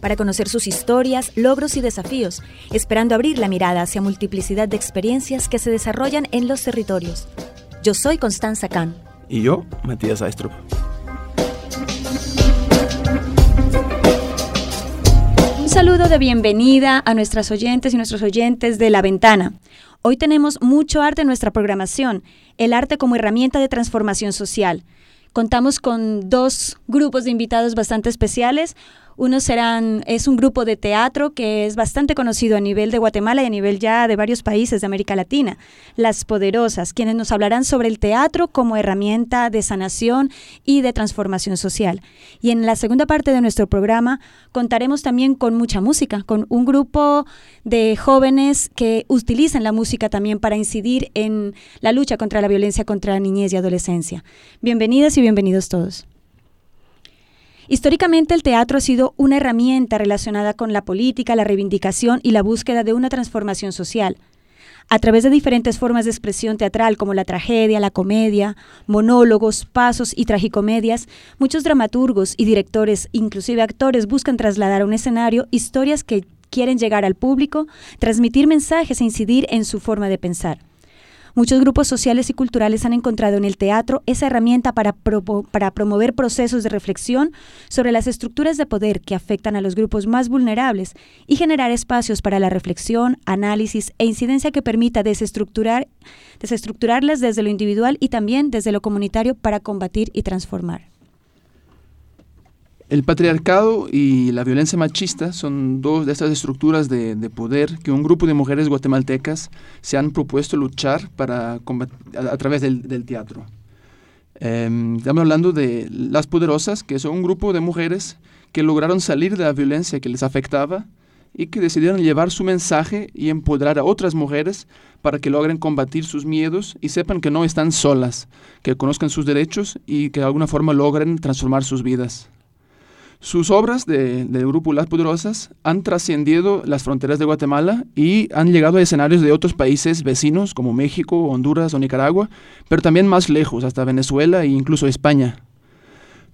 para conocer sus historias, logros y desafíos, esperando abrir la mirada hacia multiplicidad de experiencias que se desarrollan en los territorios. Yo soy Constanza Kahn. Y yo, Matías Aistrup. Un saludo de bienvenida a nuestras oyentes y nuestros oyentes de La Ventana. Hoy tenemos mucho arte en nuestra programación, el arte como herramienta de transformación social. Contamos con dos grupos de invitados bastante especiales. Unos serán, es un grupo de teatro que es bastante conocido a nivel de Guatemala y a nivel ya de varios países de América Latina, Las Poderosas, quienes nos hablarán sobre el teatro como herramienta de sanación y de transformación social. Y en la segunda parte de nuestro programa contaremos también con mucha música, con un grupo de jóvenes que utilizan la música también para incidir en la lucha contra la violencia contra la niñez y adolescencia. Bienvenidas y bienvenidos todos. Históricamente el teatro ha sido una herramienta relacionada con la política, la reivindicación y la búsqueda de una transformación social. A través de diferentes formas de expresión teatral como la tragedia, la comedia, monólogos, pasos y tragicomedias, muchos dramaturgos y directores, inclusive actores, buscan trasladar a un escenario historias que quieren llegar al público, transmitir mensajes e incidir en su forma de pensar. Muchos grupos sociales y culturales han encontrado en el teatro esa herramienta para, para promover procesos de reflexión sobre las estructuras de poder que afectan a los grupos más vulnerables y generar espacios para la reflexión, análisis e incidencia que permita desestructurar, desestructurarlas desde lo individual y también desde lo comunitario para combatir y transformar. El patriarcado y la violencia machista son dos de estas estructuras de, poder que un grupo de mujeres guatemaltecas se han propuesto luchar para a, través del, teatro. Em, estamos hablando de Las Poderosas, que son un grupo de mujeres que lograron salir de la violencia que les afectaba y que decidieron llevar su mensaje y empoderar a otras mujeres para que logren combatir sus miedos y sepan que no están solas, que conozcan sus derechos y que de alguna forma logren transformar sus vidas. Sus obras del grupo Las Poderosas han trascendido las fronteras de Guatemala y han llegado a escenarios de otros países vecinos como México, Honduras o Nicaragua, pero también más lejos, hasta Venezuela e incluso España.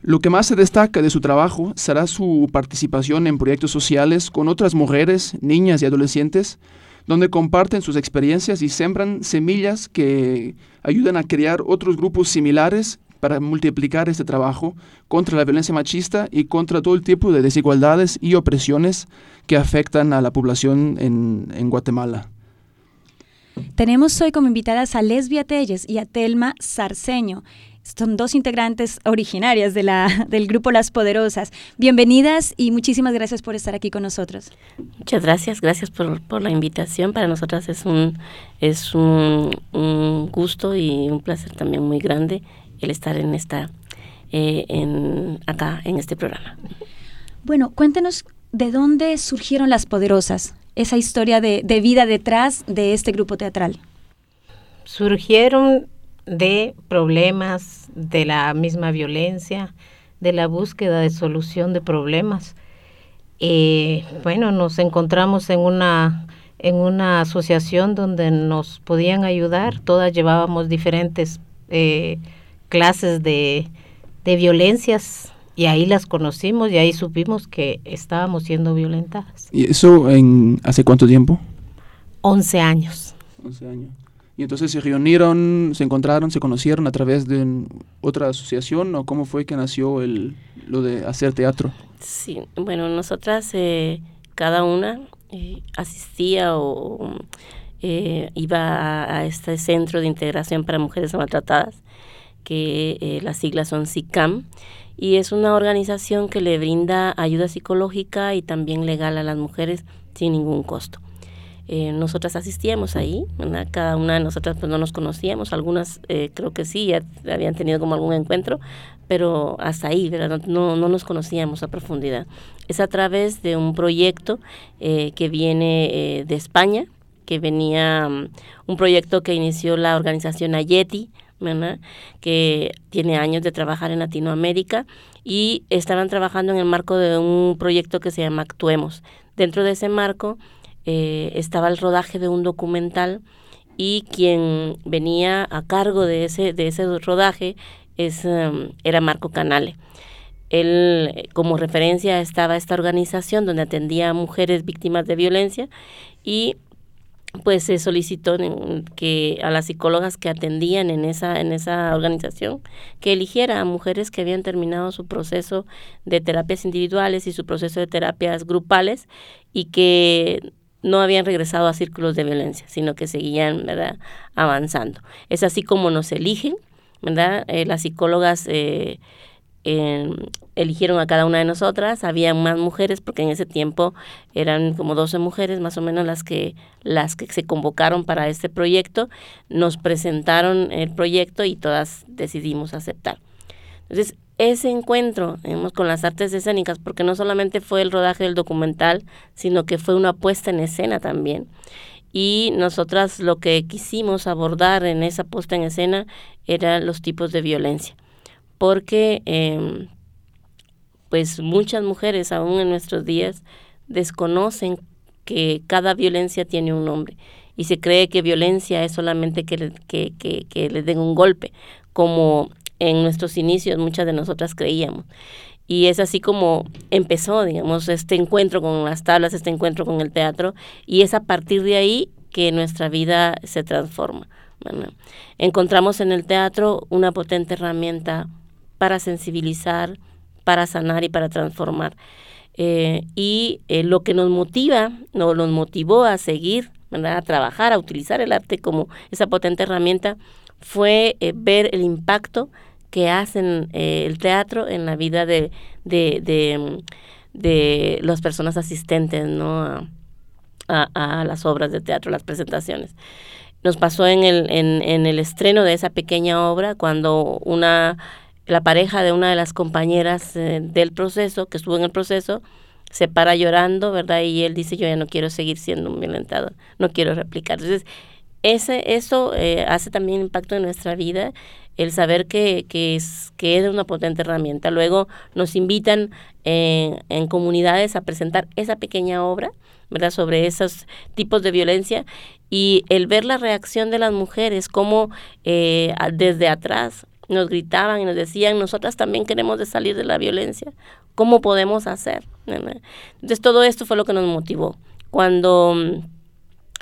Lo que más se destaca de su trabajo será su participación en proyectos sociales con otras mujeres, niñas y adolescentes, donde comparten sus experiencias y sembran semillas que ayudan a crear otros grupos similares para multiplicar este trabajo contra la violencia machista y contra todo el tipo de desigualdades y opresiones que afectan a la población en, Guatemala. Tenemos hoy como invitadas a Lesbia Telles y a Telma Sarceño. Son dos integrantes originarias de la, del grupo Las Poderosas. Bienvenidas y muchísimas gracias por estar aquí con nosotros. Muchas gracias, gracias por, por la invitación. Para nosotras es un, es un, un gusto y un placer también muy grande el estar en esta, eh, en, acá en este programa. Bueno, cuéntenos de dónde surgieron las poderosas, esa historia de, de vida detrás de este grupo teatral. Surgieron de problemas, de la misma violencia, de la búsqueda de solución de problemas. Eh, bueno, nos encontramos en una en una asociación donde nos podían ayudar. Todas llevábamos diferentes eh, clases de, violencias y ahí las conocimos y ahí supimos que estábamos siendo violentadas. ¿Y eso en hace cuánto tiempo? 11 años. 11 años. Y entonces se reunieron, se encontraron, se conocieron a través de otra asociación o cómo fue que nació el, lo de hacer teatro? Sí, bueno, nosotras eh, cada una eh, asistía o eh, iba a, este centro de integración para mujeres maltratadas que eh, las siglas son SICAM, y es una organización que le brinda ayuda psicológica y también legal a las mujeres sin ningún costo. Eh, nosotras asistíamos ahí, cada una de nosotras pues no nos conocíamos, algunas eh, creo que sí, ya habían tenido como algún encuentro, pero hasta ahí, ¿verdad? No, no nos conocíamos a profundidad. Es a través de un proyecto eh, que viene de España, que venía mm, un proyecto que inició la organización Ayeti, que tiene años de trabajar en Latinoamérica y estaban trabajando en el marco de un proyecto que se llama Actuemos. Dentro de ese marco eh, estaba el rodaje de un documental y quien venía a cargo de ese, de ese rodaje es, em, era Marco Canale. Él, como referencia, estaba esta organización donde atendía a mujeres víctimas de violencia y pues se solicitó que a las psicólogas que atendían en esa en esa organización que eligiera a mujeres que habían terminado su proceso de terapias individuales y su proceso de terapias grupales y que no habían regresado a círculos de violencia, sino que seguían ¿verdad? avanzando. Es así como nos eligen, ¿verdad? Eh, las psicólogas eh, eligieron a cada una de nosotras, había más mujeres porque en ese tiempo eran como 12 mujeres más o menos las que las que se convocaron para este proyecto, nos presentaron el proyecto y todas decidimos aceptar. Entonces, ese encuentro con las artes escénicas, porque no solamente fue el rodaje del documental, sino que fue una puesta en escena también. Y nosotras lo que quisimos abordar en esa puesta en escena eran los tipos de violencia porque em, pues muchas mujeres aún en nuestros días desconocen que cada violencia tiene un nombre y se cree que violencia es solamente que, que, que, que les den un golpe, como en nuestros inicios muchas de nosotras creíamos. Y es así como empezó, digamos, este encuentro con las tablas, este encuentro con el teatro, y es a partir de ahí que nuestra vida se transforma. encontramos en el teatro una potente herramienta para sensibilizar, para sanar y para transformar. Eh, y eh, lo que nos motiva, no, nos motivó a seguir, a trabajar, a utilizar el arte como esa potente herramienta, fue eh, ver el impacto que hacen el teatro en la vida de, de, de, las personas asistentes ¿no? A, a, las obras de teatro, las presentaciones. Nos pasó en el, en, en el estreno de esa pequeña obra cuando una la pareja de una de las compañeras eh, del proceso, que estuvo en el proceso, se para llorando, ¿verdad? Y él dice, yo ya no quiero seguir siendo un violentado, no quiero replicar. Entonces, ese, eso eh, hace también impacto en nuestra vida, el saber que, que, es, que es una potente herramienta. Luego nos invitan en, en comunidades a presentar esa pequeña obra, ¿verdad? Sobre esos tipos de violencia y el ver la reacción de las mujeres, como eh, desde atrás nos gritaban y nos decían, nosotras también queremos de salir de la violencia, ¿cómo podemos hacer? Entonces todo esto fue lo que nos motivó. Cuando mm,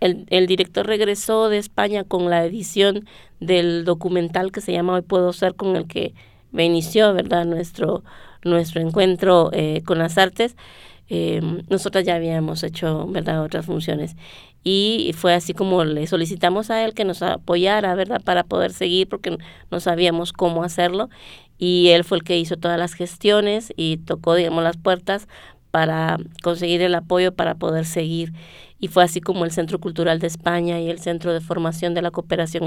el, el, director regresó de España con la edición del documental que se llama Hoy Puedo Ser, con el que me inició, ¿verdad?, nuestro, nuestro encuentro eh, con las artes, eh, nosotras ya habíamos hecho, ¿verdad?, otras funciones y fue así como le solicitamos a él que nos apoyara, ¿verdad? Para poder seguir porque no sabíamos cómo hacerlo y él fue el que hizo todas las gestiones y tocó, digamos, las puertas para conseguir el apoyo para poder seguir. Y fue así como el Centro Cultural de España y el Centro de Formación de la Cooperación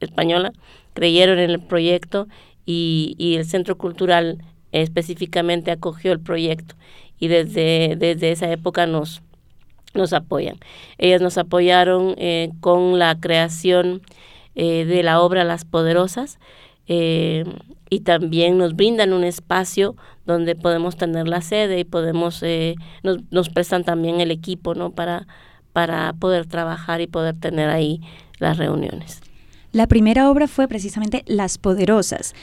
Española creyeron en el proyecto y, y el Centro Cultural específicamente acogió el proyecto. Y desde, desde esa época nos, nos apoyan. Ellas nos apoyaron eh, con la creación eh, de la obra Las Poderosas eh, y también nos brindan un espacio donde podemos tener la sede y podemos nos, nos, prestan también el equipo no para para poder trabajar y poder tener ahí las reuniones. La primera obra fue precisamente Las Poderosas.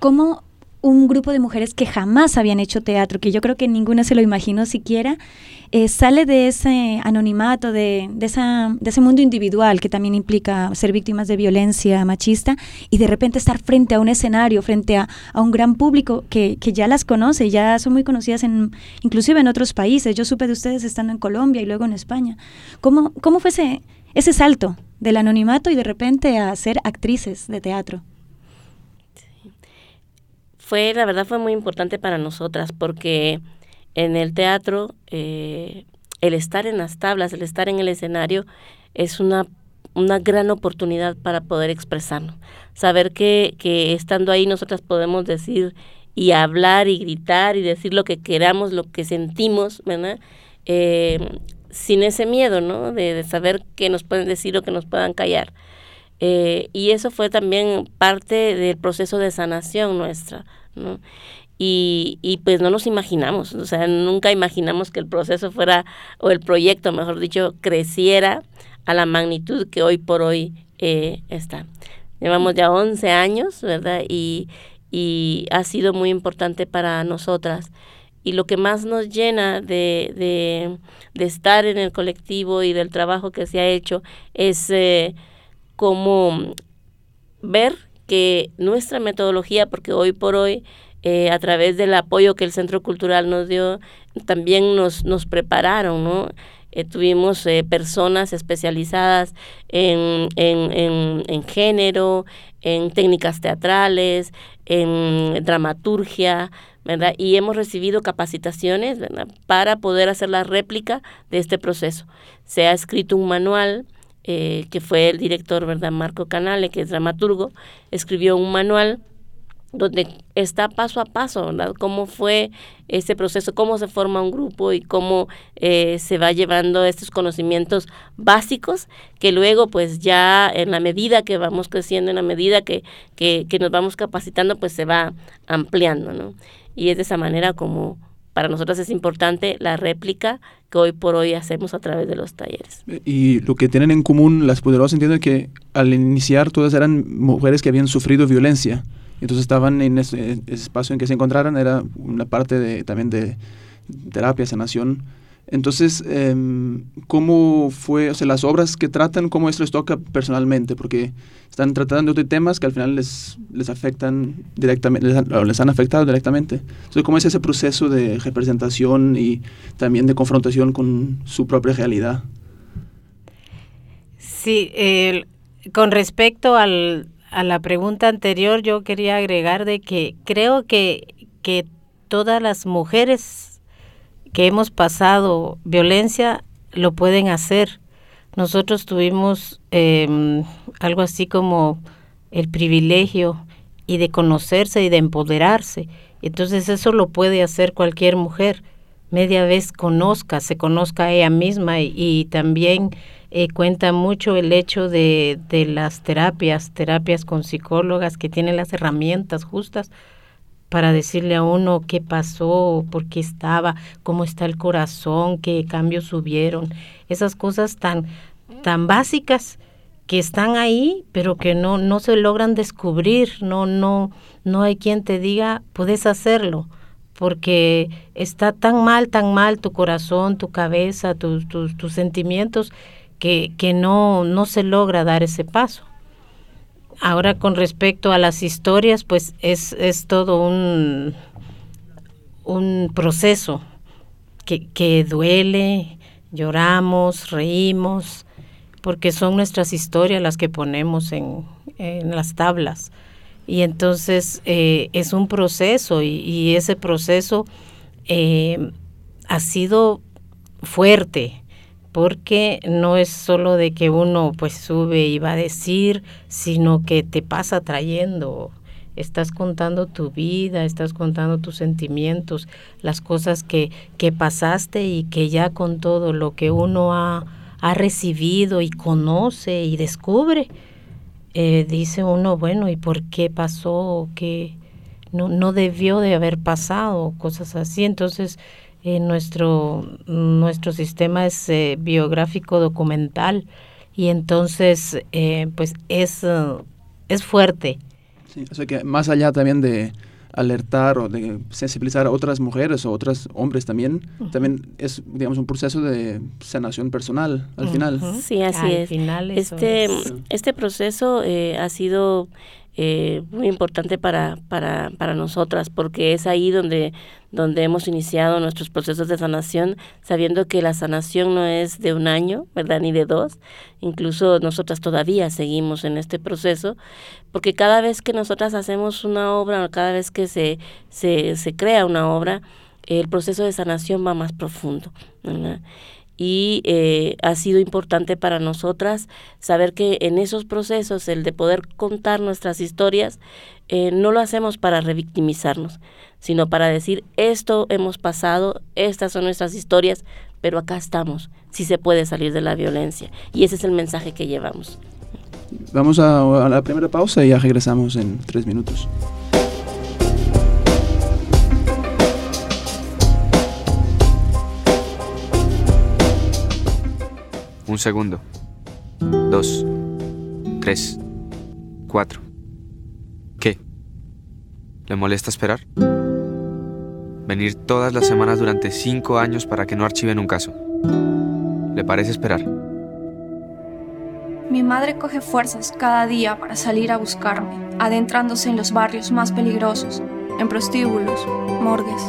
¿Cómo un grupo de mujeres que jamás habían hecho teatro, que yo creo que ninguna se lo imaginó siquiera, eh, sale de ese anonimato, de, de, esa, de ese mundo individual que también implica ser víctimas de violencia machista y de repente estar frente a un escenario, frente a, a un gran público que, que, ya las conoce, ya son muy conocidas en, inclusive en otros países. Yo supe de ustedes estando en Colombia y luego en España. ¿Cómo, cómo fue ese, ese salto del anonimato y de repente a ser actrices de teatro? Fue, la verdad fue muy importante para nosotras porque en el teatro, eh, el estar en las tablas, el estar en el escenario, es una, una gran oportunidad para poder expresarnos. Saber que, que estando ahí nosotras podemos decir y hablar y gritar y decir lo que queramos, lo que sentimos, ¿verdad? Eh, sin ese miedo, ¿no? De, saber qué nos pueden decir o que nos puedan callar. Eh, y eso fue también parte del proceso de sanación nuestra, ¿no? Y, y, pues no nos imaginamos, o sea, nunca imaginamos que el proceso fuera, o el proyecto, mejor dicho, creciera a la magnitud que hoy por hoy eh, está. Llevamos ya 11 años, ¿verdad? Y, y ha sido muy importante para nosotras y lo que más nos llena de, de, de, estar en el colectivo y del trabajo que se ha hecho es eh, como ver que nuestra metodología, porque hoy por hoy, eh, a través del apoyo que el Centro Cultural nos dio, también nos, nos prepararon, ¿no? Eh, tuvimos personas especializadas en, en, en, en, género, en técnicas teatrales, en dramaturgia, ¿verdad? Y hemos recibido capacitaciones. Para poder hacer la réplica de este proceso. Se ha escrito un manual eh, que fue el director, ¿verdad? Marco Canale, que es dramaturgo, escribió un manual donde está paso a paso, ¿verdad? Cómo fue ese proceso, cómo se forma un grupo y cómo eh, se va llevando estos conocimientos básicos que luego pues ya en la medida que vamos creciendo, en la medida que, que, que nos vamos capacitando, pues se va ampliando, ¿no? y es de esa manera como para nosotros es importante la réplica que hoy por hoy hacemos a través de los talleres. Y lo que tienen en común las poderosas entiendo que al iniciar todas eran mujeres que habían sufrido violencia. Entonces estaban en ese, espacio en que se encontraran, era una parte de, también de terapia, sanación entonces, eh, ¿cómo fue, o sea, las obras que tratan, cómo esto les toca personalmente? Porque están tratando de temas que al final les, les afectan directamente, les han, les han afectado directamente. Entonces, ¿cómo es ese proceso de representación y también de confrontación con su propia realidad? Sí, con respecto al, a la pregunta anterior, yo quería agregar de que creo que, que todas las mujeres que hemos pasado violencia lo pueden hacer. Nosotros tuvimos em, algo así como el privilegio y de conocerse y de empoderarse. Entonces eso lo puede hacer cualquier mujer. Media vez conozca, se conozca a ella misma y, también eh, cuenta mucho el hecho de, de las terapias, terapias con psicólogas que tienen las herramientas justas para decirle a uno qué pasó, por qué estaba, cómo está el corazón, qué cambios hubieron, esas cosas tan, tan básicas que están ahí, pero que no, no se logran descubrir, no, no, no hay quien te diga, puedes hacerlo, porque está tan mal, tan mal tu corazón, tu cabeza, tus, tus, tus sentimientos, que, que no, no se logra dar ese paso. Ahora con respecto a las historias, pues es, es todo un, un proceso que, que duele, lloramos, reímos, porque son nuestras historias las que ponemos en, en las tablas. Y entonces eh, es un proceso y, ese proceso eh, ha sido fuerte, porque no es solo de que uno pues sube y va a decir, sino que te pasa trayendo, estás contando tu vida, estás contando tus sentimientos, las cosas que, que pasaste y que ya con todo lo que uno ha, ha recibido y conoce y descubre, eh, dice uno, bueno, ¿y por qué pasó? ¿Qué no, no debió de haber pasado? Cosas así. Entonces, eh, nuestro, nuestro sistema es eh, biográfico documental y entonces eh, pues es, es fuerte. Sí, o sea que más allá también de alertar o de sensibilizar a otras mujeres o otros hombres también, también es, digamos, un proceso de sanación personal al final. Sí, así es. este, este proceso ha sido eh, muy importante para, para, para nosotras, porque es ahí donde, donde hemos iniciado nuestros procesos de sanación, sabiendo que la sanación no es de un año, ¿verdad? Ni de dos. Incluso nosotras todavía seguimos en este proceso, porque cada vez que nosotras hacemos una obra, o cada vez que se, se, se crea una obra, el proceso de sanación va más profundo. Y eh, ha sido importante para nosotras saber que en esos procesos, el de poder contar nuestras historias, eh, no lo hacemos para revictimizarnos, sino para decir, esto hemos pasado, estas son nuestras historias, pero acá estamos, si se puede salir de la violencia. Y ese es el mensaje que llevamos. Vamos a, a la primera pausa y ya regresamos en tres minutos. Un segundo. Dos. Tres. Cuatro. ¿Qué? ¿Le molesta esperar? Venir todas las semanas durante cinco años para que no archiven un caso. ¿Le parece esperar? Mi madre coge fuerzas cada día para salir a buscarme, adentrándose en los barrios más peligrosos, en prostíbulos, morgues.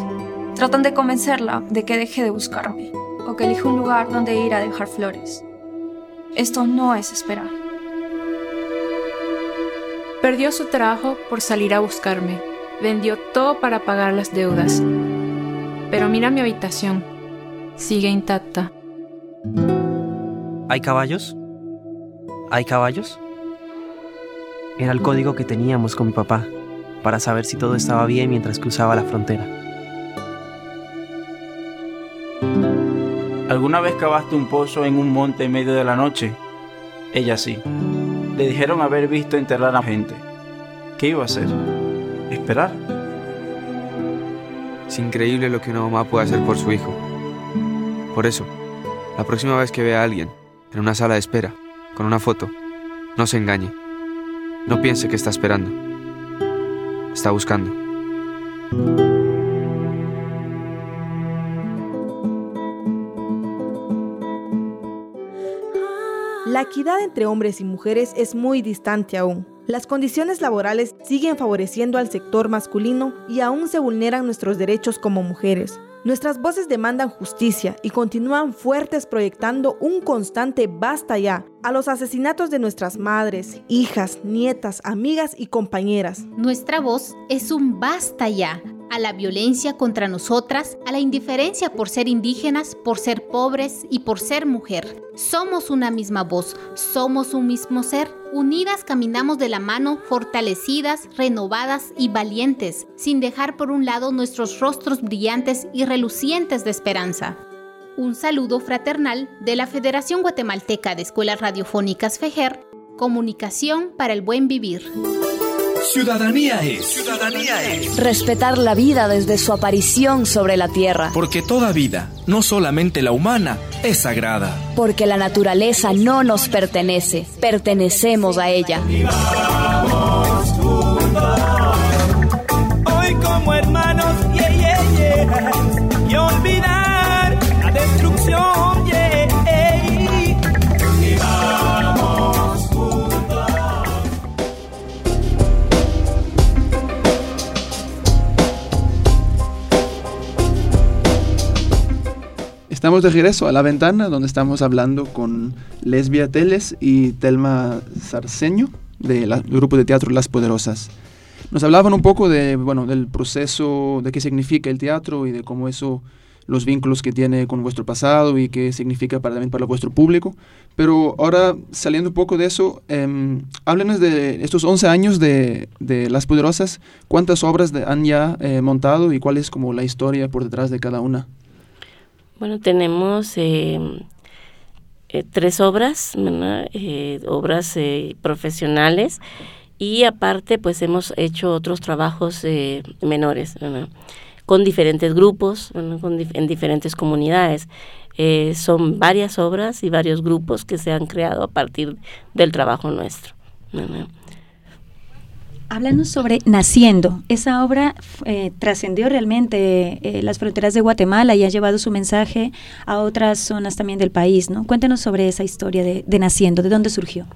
Tratan de convencerla de que deje de buscarme o que elija un lugar donde ir a dejar flores. Esto no es esperar. Perdió su trabajo por salir a buscarme. Vendió todo para pagar las deudas. Pero mira mi habitación. Sigue intacta. ¿Hay caballos? ¿Hay caballos? Era el código que teníamos con mi papá para saber si todo estaba bien mientras cruzaba la frontera. ¿Alguna vez cavaste un pozo en un monte en medio de la noche? Ella sí. Le dijeron haber visto enterrar a gente. ¿Qué iba a hacer? ¿Esperar? Es increíble lo que una mamá puede hacer por su hijo. Por eso, la próxima vez que vea a alguien en una sala de espera, con una foto, no se engañe. No piense que está esperando. Está buscando. La equidad entre hombres y mujeres es muy distante aún. Las condiciones laborales siguen favoreciendo al sector masculino y aún se vulneran nuestros derechos como mujeres. Nuestras voces demandan justicia y continúan fuertes proyectando un constante basta ya a los asesinatos de nuestras madres, hijas, nietas, amigas y compañeras. Nuestra voz es un basta ya a la violencia contra nosotras, a la indiferencia por ser indígenas, por ser pobres y por ser mujer. Somos una misma voz, somos un mismo ser. Unidas caminamos de la mano, fortalecidas, renovadas y valientes, sin dejar por un lado nuestros rostros brillantes y relucientes de esperanza. Un saludo fraternal de la Federación Guatemalteca de Escuelas Radiofónicas FEJER, Comunicación para el Buen Vivir. Ciudadanía es. Ciudadanía es. Respetar la vida desde su aparición sobre la tierra. Porque toda vida, no solamente la humana, es sagrada. Porque la naturaleza no nos pertenece, pertenecemos a ella. Hoy como hermanos, yeah, yeah, yeah. y olvidar Estamos de regreso a la ventana donde estamos hablando con Lesbia Teles y Telma Sarceño del grupo de teatro Las Poderosas. Nos hablaban un poco de, bueno, del proceso, de qué significa el teatro y de cómo eso, los vínculos que tiene con vuestro pasado y qué significa para, también para vuestro público. Pero ahora, saliendo un poco de eso, eh, háblenos de estos 11 años de, de Las Poderosas. ¿Cuántas obras de, han ya eh, montado y cuál es como la historia por detrás de cada una? Bueno, tenemos eh, eh, tres obras, eh, obras eh, profesionales y aparte pues hemos hecho otros trabajos eh, menores ¿verdad? con diferentes grupos, con en diferentes comunidades. Eh, son varias obras y varios grupos que se han creado a partir del trabajo nuestro. Háblanos sobre Naciendo. Esa obra eh, trascendió realmente eh, las fronteras de Guatemala y ha llevado su mensaje a otras zonas también del país, ¿no? Cuéntanos sobre esa historia de, Naciendo, ¿de dónde surgió?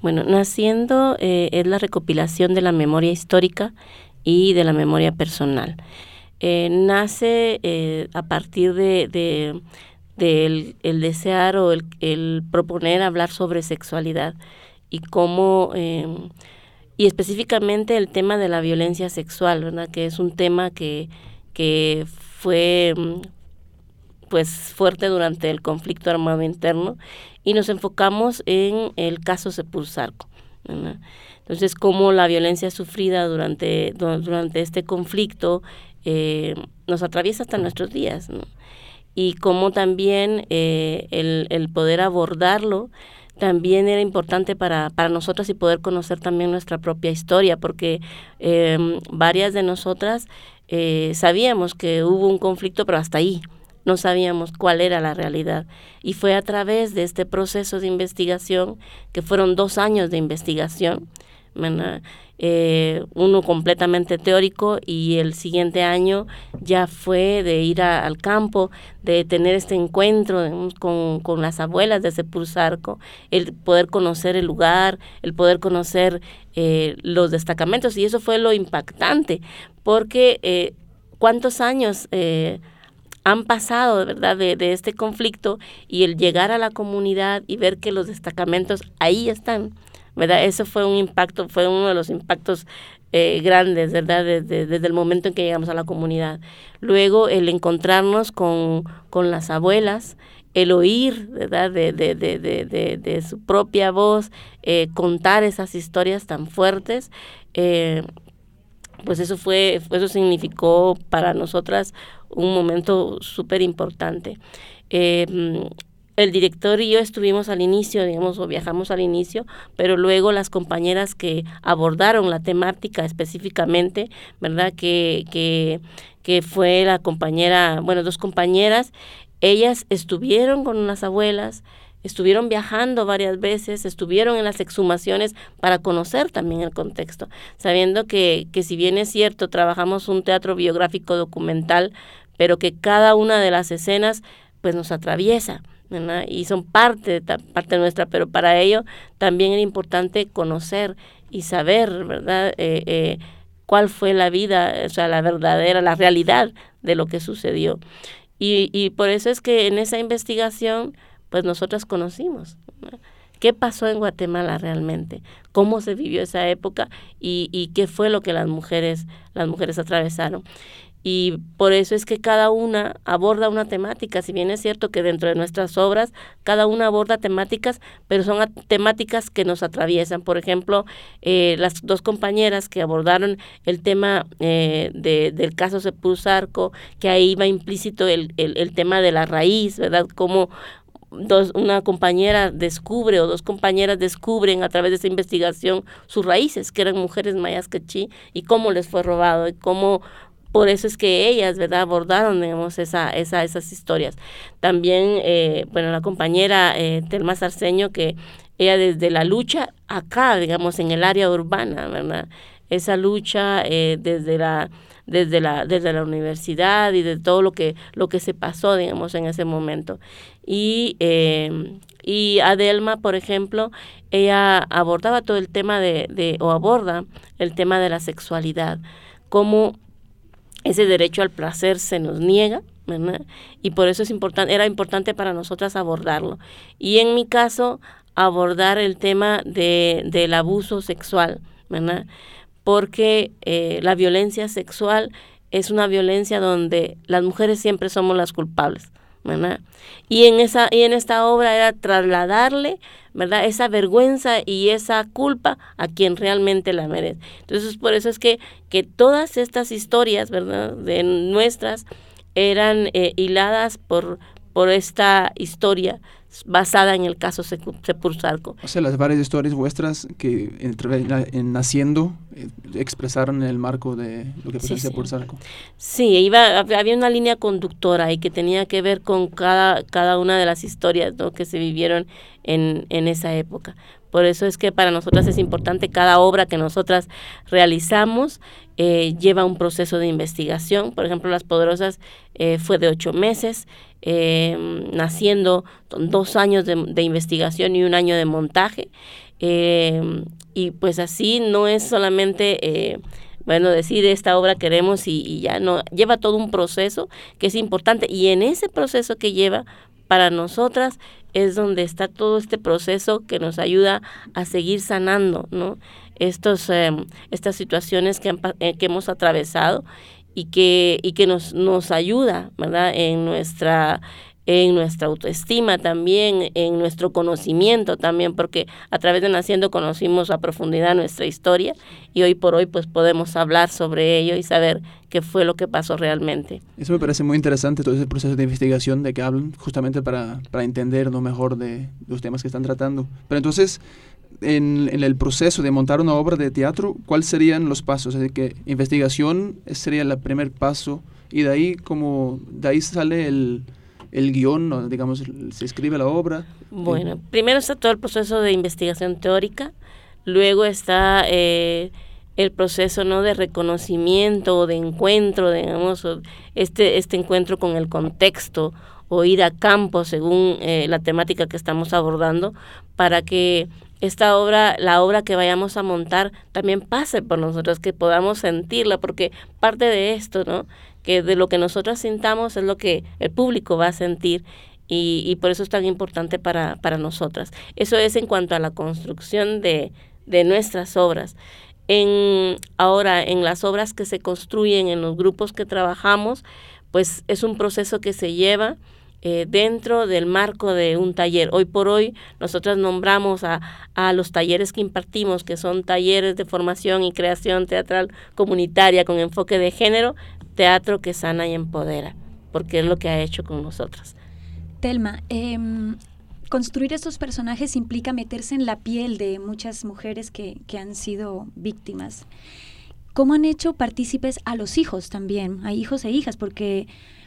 Bueno, Naciendo eh, es la recopilación de la memoria histórica y de la memoria personal. Nace a partir de, el, desear o el, proponer hablar sobre sexualidad y cómo eh, y específicamente el tema de la violencia sexual, ¿verdad? que es un tema que, que fue pues fuerte durante el conflicto armado interno y nos enfocamos en el caso Sepulsarco. Entonces, cómo la violencia sufrida durante, durante este conflicto eh, nos atraviesa hasta nuestros días, y cómo también eh, el, el, poder abordarlo también era importante para, para nosotras y poder conocer también nuestra propia historia, porque em, varias de nosotras eh, sabíamos que hubo un conflicto, pero hasta ahí no sabíamos cuál era la realidad. Y fue a través de este proceso de investigación, que fueron dos años de investigación, eh, uno completamente teórico y el siguiente año ya fue de ir al campo, de tener este encuentro con, con, las abuelas de Sepulsarco, el poder conocer el lugar, el poder conocer eh, los destacamentos y eso fue lo impactante, porque eh, cuántos años han pasado, ¿verdad?, de, de, este conflicto y el llegar a la comunidad y ver que los destacamentos ahí están, ¿verdad? Eso fue un impacto, fue uno de los impactos eh, grandes, ¿verdad? Desde, desde, el momento en que llegamos a la comunidad. Luego el encontrarnos con, con las abuelas, el oír, ¿verdad? De, de, de, de, su propia voz, eh, contar esas historias tan fuertes. Eh, pues eso fue, eso significó para nosotras un momento súper importante. El director y yo estuvimos al inicio, digamos, o viajamos al inicio, pero luego las compañeras que abordaron la temática específicamente, ¿verdad? Que, que, que fue la compañera, bueno, dos compañeras, ellas estuvieron con unas abuelas, estuvieron viajando varias veces, estuvieron en las exhumaciones para conocer también el contexto, sabiendo que, que si bien es cierto, trabajamos un teatro biográfico documental, pero que cada una de las escenas pues nos atraviesa y son parte, parte nuestra, pero para ello también era importante conocer y saber, ¿verdad? Eh, eh, cuál fue la vida, o sea, la verdadera, la realidad de lo que sucedió. Y, y por eso es que en esa investigación, pues nosotras conocimos. ¿Qué pasó en Guatemala realmente? ¿Cómo se vivió esa época? Y, y qué fue lo que las mujeres, las mujeres atravesaron y por eso es que cada una aborda una temática, si bien es cierto que dentro de nuestras obras cada una aborda temáticas, pero son temáticas que nos atraviesan. Por ejemplo, eh, las dos compañeras que abordaron el tema eh, de, del caso Sepulsarco, que ahí va implícito el, el, el tema de la raíz, ¿verdad? Como Dos, una compañera descubre o dos compañeras descubren a través de esa investigación sus raíces, que eran mujeres mayas quechí, y cómo les fue robado, y cómo por eso es que ellas, ¿verdad?, abordaron, digamos, esa, esa, esas historias. También, eh, bueno, la compañera eh, Telma Sarceño, que ella desde la lucha acá, digamos, en el área urbana, ¿verdad?, esa lucha eh, desde la desde la desde la universidad y de todo lo que lo que se pasó digamos en ese momento y eh, y Adelma por ejemplo ella abordaba todo el tema de, de o aborda el tema de la sexualidad cómo ese derecho al placer se nos niega, ¿verdad? Y por eso es era importante para nosotras abordarlo. Y en mi caso, abordar el tema de, del abuso sexual, ¿verdad? Porque eh, la violencia sexual es una violencia donde las mujeres siempre somos las culpables. Y en, esa, y en esta obra era trasladarle, ¿verdad? Esa vergüenza y esa culpa a quien realmente la merece. Entonces, por eso es que, que todas estas historias, ¿verdad? De nuestras eran eh, hiladas por, por esta historia basada en el caso Sepulsarco. O sea, las varias historias vuestras que en, naciendo eh, expresaron en el marco de lo que pasó en Sepulsarco. Sí, iba, había una línea conductora y que tenía que ver con cada, cada una de las historias que se vivieron en, en esa época. Por eso es que para nosotras es importante cada obra que nosotras realizamos eh, lleva un proceso de investigación. Por ejemplo, Las Poderosas eh, fue de ocho meses, eh, naciendo dos años de, investigación y un año de montaje. y pues así no es solamente bueno, decir esta obra queremos y, ya no, lleva todo un proceso que es importante y en ese proceso que lleva para nosotras es donde está todo este proceso que nos ayuda a seguir sanando, ¿no? Estos, em, estas situaciones que, eh, que hemos atravesado y que, y que nos, nos ayuda, ¿verdad? En nuestra, en nuestra autoestima también, en nuestro conocimiento también, porque a través de Naciendo conocimos a profundidad nuestra historia y hoy por hoy pues podemos hablar sobre ello y saber qué fue lo que pasó realmente. Eso me parece muy interesante, todo ese proceso de investigación de que hablan, justamente para, para entender lo mejor de los temas que están tratando. Pero entonces, en, en, el proceso de montar una obra de teatro, ¿cuáles serían los pasos? Es decir, que investigación sería el primer paso y de ahí como de ahí sale el, el guion, digamos, se escribe la obra. Bueno, primero está todo el proceso de investigación teórica, luego está eh, el proceso no de reconocimiento o de encuentro, digamos, este, este encuentro con el contexto o ir a campo según eh, la temática que estamos abordando para que esta obra, la obra que vayamos a montar, también pase por nosotros, que podamos sentirla, porque parte de esto, ¿no? Que de lo que nosotros sintamos es lo que el público va a sentir y, y por eso es tan importante para, para nosotras. Eso es en cuanto a la construcción de, de nuestras obras. En, ahora, en las obras que se construyen, en los grupos que trabajamos, pues es un proceso que se lleva eh, dentro del marco de un taller. Hoy por hoy nosotros nombramos a, a, los talleres que impartimos, que son talleres de formación y creación teatral comunitaria con enfoque de género, teatro que sana y empodera, porque es lo que ha hecho con nosotras. Telma, eh, construir estos personajes implica meterse en la piel de muchas mujeres que, que han sido víctimas. ¿Cómo han hecho partícipes a los hijos también, a hijos e hijas? Porque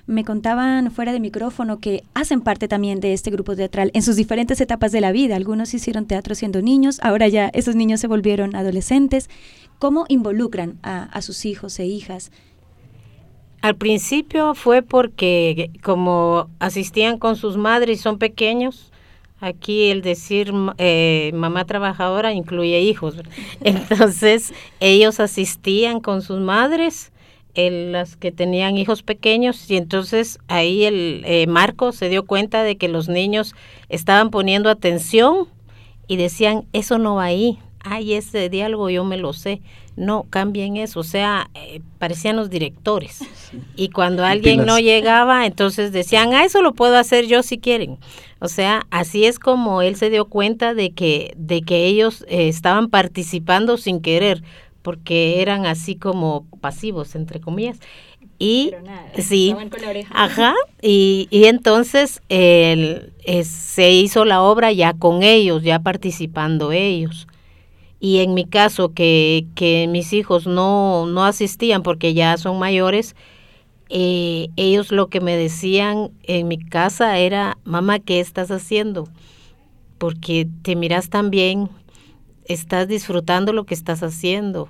me contaban fuera de micrófono que hacen parte también de este grupo teatral en sus diferentes etapas de la vida. Algunos hicieron teatro siendo niños, ahora ya esos niños se volvieron adolescentes. ¿Cómo involucran a, a sus hijos e hijas? Al principio fue porque como asistían con sus madres y son pequeños, Aquí el decir eh, mamá trabajadora incluye hijos. Entonces ellos asistían con sus madres las que tenían hijos pequeños y entonces ahí el eh, Marco se dio cuenta de que los niños estaban poniendo atención y decían, eso no va ahí, ay, ese diálogo yo me lo sé, no, cambien eso, o sea, eh, parecían los directores. Y cuando alguien no llegaba, entonces decían, ah, eso lo puedo hacer yo si quieren. O sea, así es como él se dio cuenta de que, de que ellos eh, estaban participando sin querer, porque eran así como pasivos, entre comillas. Y sí, ajá, y, y entonces él, se hizo la obra ya con ellos, ya participando ellos. Y en mi caso, que, que mis hijos no, no asistían porque ya son mayores, eh, ellos lo que me decían en mi casa era, mamá, ¿qué estás haciendo? Porque te miras tan bien, estás disfrutando lo que estás haciendo.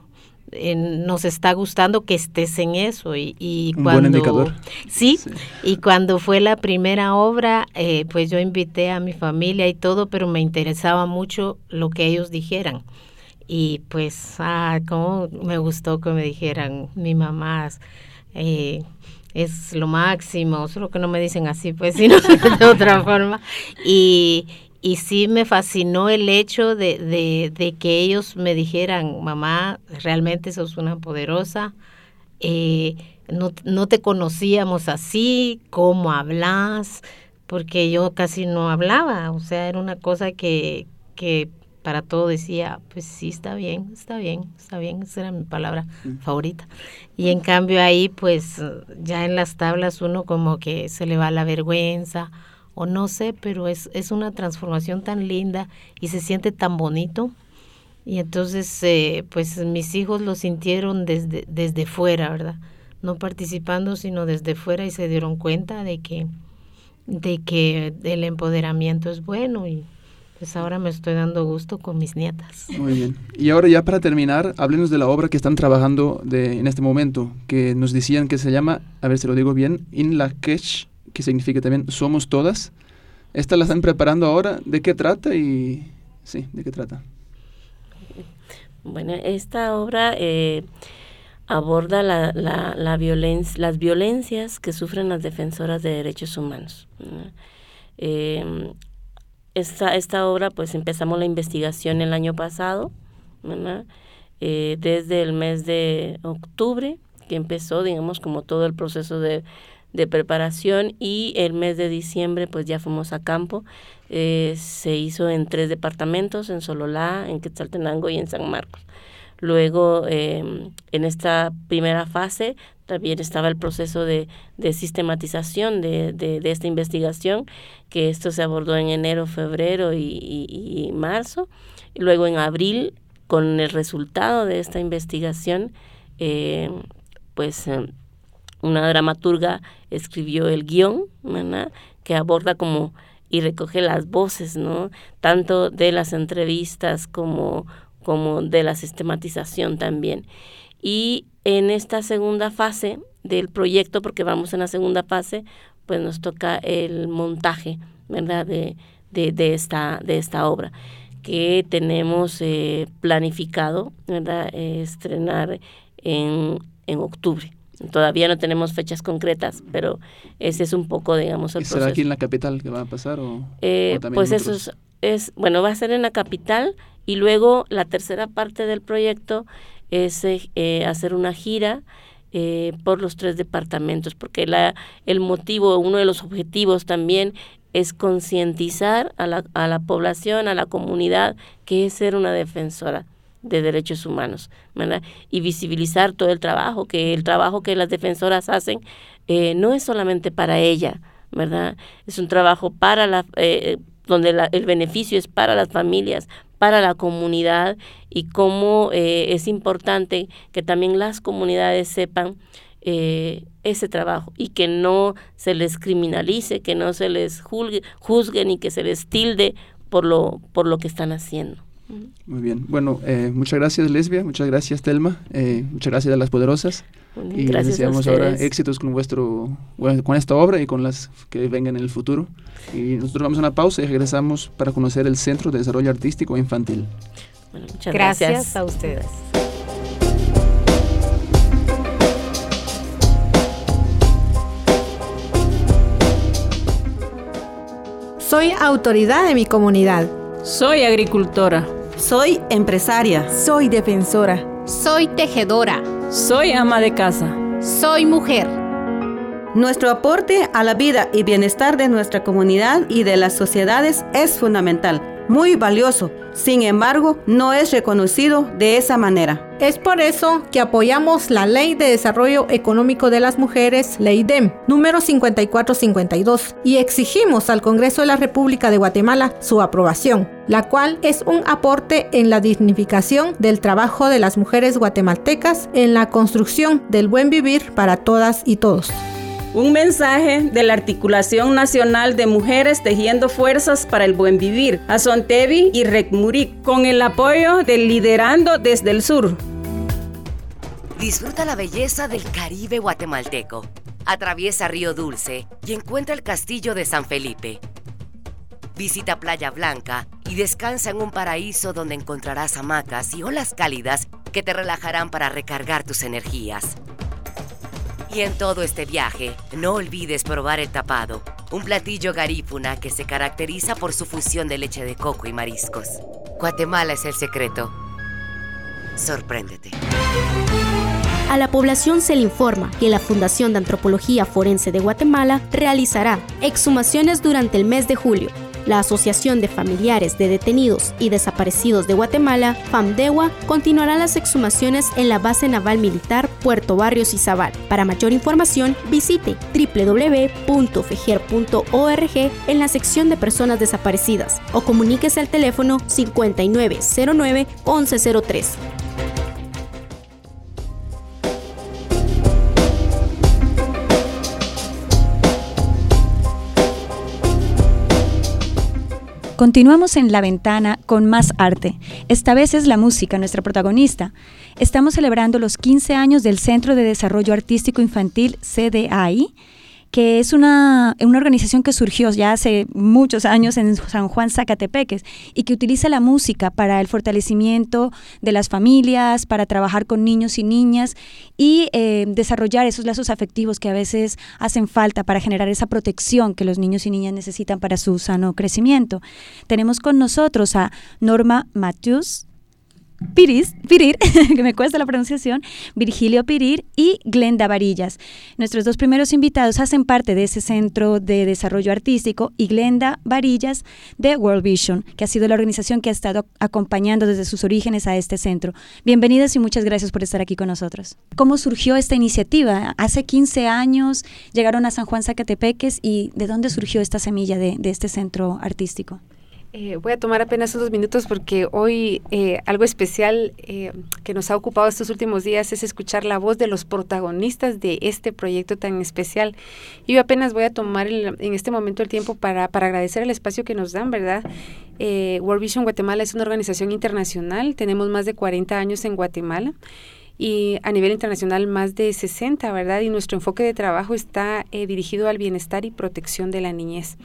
Eh, nos está gustando que estés en eso y, y Un cuando buen indicador. ¿sí? Sí. y cuando fue la primera obra eh, pues yo invité a mi familia y todo pero me interesaba mucho lo que ellos dijeran y pues ah como me gustó que me dijeran mi mamá eh, es lo máximo solo que no me dicen así pues sino de otra forma y y sí me fascinó el hecho de, de, de, que ellos me dijeran, mamá, realmente sos una poderosa, eh, no, no, te conocíamos así, cómo hablas, porque yo casi no hablaba, o sea, era una cosa que, que para todo decía, pues sí, está bien, está bien, está bien, esa era mi palabra favorita. Y en cambio ahí, pues ya en las tablas uno como que se le va la vergüenza, o no sé, pero es, es una transformación tan linda y se siente tan bonito. Y entonces, eh, pues mis hijos lo sintieron desde, desde fuera, ¿verdad? No participando, sino desde fuera y se dieron cuenta de que, de que el empoderamiento es bueno y pues ahora me estoy dando gusto con mis nietas. Muy bien. Y ahora ya para terminar, háblenos de la obra que están trabajando de, en este momento, que nos decían que se llama, a ver si lo digo bien, In la que significa también somos todas. Esta la están preparando ahora. ¿De qué trata? Y sí, ¿de qué trata? Bueno, esta obra eh, aborda la, la, la violencia, las violencias que sufren las defensoras de derechos humanos. Eh, esta, esta obra, pues empezamos la investigación el año pasado, eh, desde el mes de octubre que empezó, digamos, como todo el proceso de, de preparación y el mes de diciembre pues ya fuimos a campo. Eh, se hizo en tres departamentos, en Sololá, en Quetzaltenango y en San Marcos. Luego, em, en esta primera fase, también estaba el proceso de, de sistematización de, de, esta investigación, que esto se abordó en enero, febrero y, y, marzo. luego, en abril, con el resultado de esta investigación, eh, pues em, una dramaturga escribió el guion, que aborda como y recoge las voces, ¿no? Tanto de las entrevistas como, como de la sistematización también. Y en esta segunda fase del proyecto, porque vamos en la segunda fase, pues nos toca el montaje, ¿verdad? De, de, esta, de esta obra que tenemos eh, planificado, ¿verdad? estrenar en, en octubre. Todavía no tenemos fechas concretas, pero ese es un poco, digamos, el ¿Será aquí en la capital que va a pasar o, eh, Pues eso es, bueno, va a ser en la capital y luego la tercera parte del proyecto es eh, hacer una gira eh, por los tres departamentos, porque la, el motivo, uno de los objetivos también es concientizar a la, a la población, a la comunidad, que es ser una defensora de derechos humanos, ¿verdad? Y visibilizar todo el trabajo, que el trabajo que las defensoras hacen eh, no es solamente para ella, ¿verdad? Es un trabajo para la, eh, donde el beneficio es para las familias, para la comunidad y cómo eh, es importante que también las comunidades sepan ese trabajo y que no se les criminalice, que no se les juzgue, juzguen y que se les tilde por lo, por lo que están haciendo. Muy bien. Bueno, eh, muchas gracias Lesbia, muchas gracias Telma, eh, muchas gracias a las poderosas. y les deseamos ahora éxitos con vuestro con esta obra y con las que vengan en el futuro. Y nosotros vamos a una pausa y regresamos para conocer el Centro de Desarrollo Artístico Infantil. muchas gracias. gracias a ustedes. Soy autoridad de mi comunidad. Soy agricultora. Soy empresaria. Soy defensora. Soy tejedora. Soy ama de casa. Soy mujer. Nuestro aporte a la vida y bienestar de nuestra comunidad y de las sociedades es fundamental muy valioso. Sin embargo, no es reconocido de esa manera. Es por eso que apoyamos la Ley de Desarrollo Económico de las Mujeres, Ley DEM, número 5452, y exigimos al Congreso de la República de Guatemala su aprobación, la cual es un aporte en la dignificación del trabajo de las mujeres guatemaltecas en la construcción del buen vivir para todas y todos. Un mensaje de la Articulación Nacional de Mujeres Tejiendo Fuerzas para el Buen Vivir, Azontevi y Recmuric, con el apoyo del Liderando desde el Sur. Disfruta la belleza del Caribe guatemalteco. Atraviesa Río Dulce y encuentra el Castillo de San Felipe. Visita Playa Blanca y descansa en un paraíso donde encontrarás hamacas y olas cálidas que te relajarán para recargar tus energías. Y en todo este viaje, no olvides probar el tapado, un platillo garífuna que se caracteriza por su fusión de leche de coco y mariscos. Guatemala es el secreto. Sorpréndete. A la población se le informa que la Fundación de Antropología Forense de Guatemala realizará exhumaciones durante el mes de julio la Asociación de Familiares de Detenidos y Desaparecidos de Guatemala, FAMDEWA, continuará las exhumaciones en la Base Naval Militar Puerto Barrios y Zabal. Para mayor información, visite www.fejer.org en la sección de personas desaparecidas o comuníquese al teléfono 5909 1103. Continuamos en La Ventana con más arte. Esta vez es la música nuestra protagonista. Estamos celebrando los 15 años del Centro de Desarrollo Artístico Infantil CDAI que es una, organización que surgió ya hace muchos años en San Juan Zacatepeques y que utiliza la música para el fortalecimiento de las familias, para trabajar con niños y niñas y eh, desarrollar esos lazos afectivos que a veces hacen falta para generar esa protección que los niños y niñas necesitan para su sano crecimiento. Tenemos con nosotros a Norma Matthews, Piris, Pirir, que me cuesta la pronunciación, Virgilio Pirir y Glenda Varillas. Nuestros dos primeros invitados hacen parte de ese centro de desarrollo artístico y Glenda Varillas de World Vision, que ha sido la organización que ha estado acompañando desde sus orígenes a este centro. Bienvenidas y muchas gracias por estar aquí con nosotros. ¿Cómo surgió esta iniciativa? Hace 15 años llegaron a San Juan Zacatepeques y ¿de dónde surgió esta semilla de, de este centro artístico? Eh, voy a tomar apenas unos minutos porque hoy eh, algo especial eh, que nos ha ocupado estos últimos días es escuchar la voz de los protagonistas de este proyecto tan especial. Y yo apenas voy a tomar en este momento el tiempo para, para, agradecer el espacio que nos dan, ¿verdad? World Vision Guatemala es una organización internacional, tenemos más de 40 años en Guatemala y a nivel internacional más de 60, ¿verdad? Y nuestro enfoque de trabajo está dirigido al bienestar y protección de la niñez.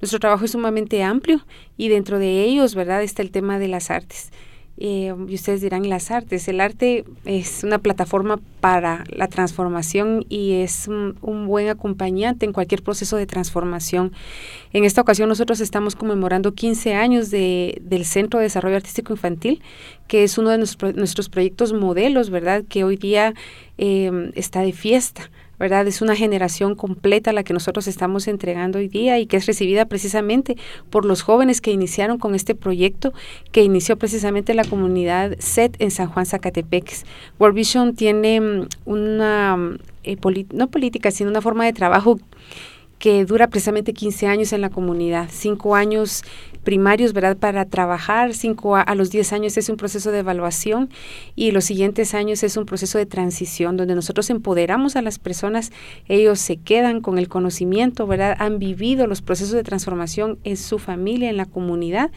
Nuestro trabajo es sumamente amplio y dentro de ellos, ¿verdad?, está el tema de las artes. Eh, y ustedes dirán las artes. El arte es una plataforma para la transformación y es un, buen acompañante en cualquier proceso de transformación. En esta ocasión nosotros estamos conmemorando 15 años de, del Centro de Desarrollo Artístico Infantil, que es uno de nuestros, nuestros proyectos modelos, ¿verdad?, que hoy día eh, está de fiesta. ¿Verdad? Es una generación completa la que nosotros estamos entregando hoy día y que es recibida precisamente por los jóvenes que iniciaron con este proyecto que inició precisamente la comunidad SET en San Juan Zacatepeques. World Vision tiene mm, una, eh, no política, sino una forma de trabajo que dura precisamente 15 años en la comunidad, 5 años primarios, ¿verdad? Para trabajar, 5 a, los 10 años es un proceso de evaluación y los siguientes años es un proceso de transición donde nosotros empoderamos a las personas, ellos se quedan con el conocimiento, ¿verdad? Han vivido los procesos de transformación en su familia, en la comunidad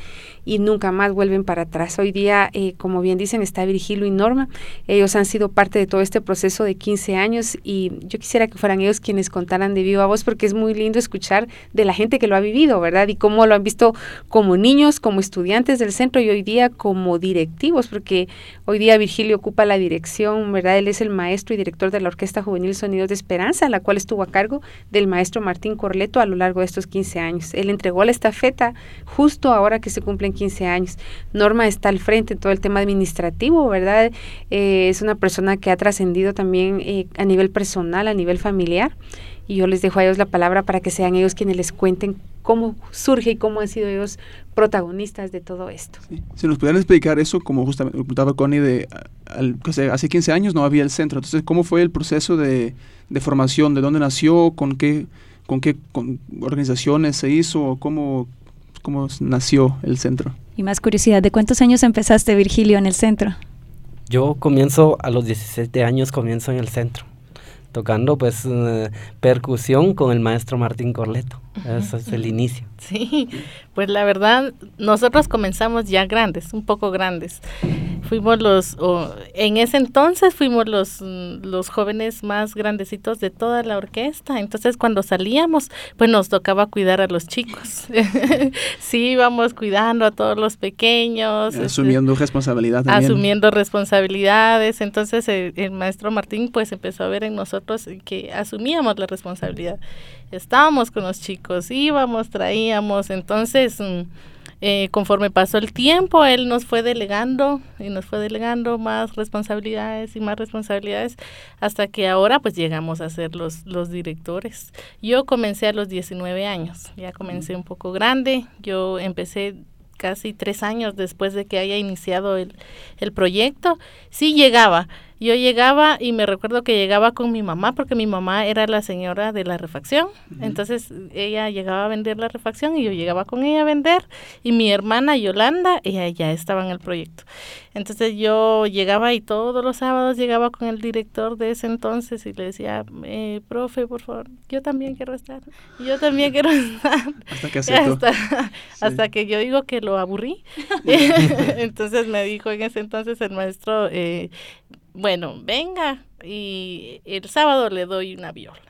y nunca más vuelven para atrás. Hoy día, eh, como bien dicen, está Virgilio y Norma, ellos han sido parte de todo este proceso de 15 años y yo quisiera que fueran ellos quienes contaran de viva voz porque es muy lindo escuchar de la gente que lo ha vivido, ¿verdad? Y cómo lo han visto como niños, como estudiantes del centro y hoy día como directivos, porque hoy día Virgilio ocupa la dirección, ¿verdad? Él es el maestro y director de la Orquesta Juvenil Sonidos de Esperanza, la cual estuvo a cargo del maestro Martín Corleto a lo largo de estos 15 años. Él entregó la estafeta justo ahora que se cumplen 15 años. Norma está al frente en todo el tema administrativo, ¿verdad? Eh, es una persona que ha trascendido también eh, a nivel personal, a nivel familiar y yo les dejo a ellos la palabra para que sean ellos quienes les cuenten cómo surge y cómo han sido ellos protagonistas de todo esto. Si nos pudieran explicar eso, como justamente preguntaba Connie, de, hace 15 años no había el centro, entonces, ¿cómo fue el proceso de, de formación? ¿De dónde nació? ¿Con qué, con qué organizaciones se hizo? ¿Cómo, ¿Cómo nació el centro? Y más curiosidad, ¿de cuántos años empezaste, Virgilio, en el centro? Yo comienzo a los 17 años, comienzo en el centro tocando pues eh, percusión con el maestro Martín Corleto. Ese es el inicio. Sí, pues la verdad, nosotros comenzamos ya grandes, un poco grandes. Fuimos los, en ese entonces fuimos los, los jóvenes más grandecitos de toda la orquesta. Entonces cuando salíamos, pues nos tocaba cuidar a los chicos. sí, íbamos cuidando a todos los pequeños. Este, asumiendo responsabilidad también. Asumiendo responsabilidades. Entonces el, el maestro Martín pues empezó a ver en nosotros que asumíamos la responsabilidad. Estábamos con los chicos, íbamos, traíamos. Entonces... Mm, eh, conforme pasó el tiempo, él nos fue delegando y nos fue delegando más responsabilidades y más responsabilidades hasta que ahora pues llegamos a ser los, los directores. Yo comencé a los 19 años, ya comencé un poco grande, yo empecé casi tres años después de que haya iniciado el, el proyecto, sí llegaba, yo llegaba y me recuerdo que llegaba con mi mamá porque mi mamá era la señora de la refacción. Entonces ella llegaba a vender la refacción y yo llegaba con ella a vender y mi hermana Yolanda, ella ya estaba en el proyecto. Entonces yo llegaba y todos los sábados llegaba con el director de ese entonces y le decía, eh, profe, por favor, yo también quiero estar, yo también quiero estar. Hasta que hasta, hasta, que yo digo que lo aburrí. entonces me dijo en ese entonces el maestro, eh, bueno, venga, y el sábado le doy una viola.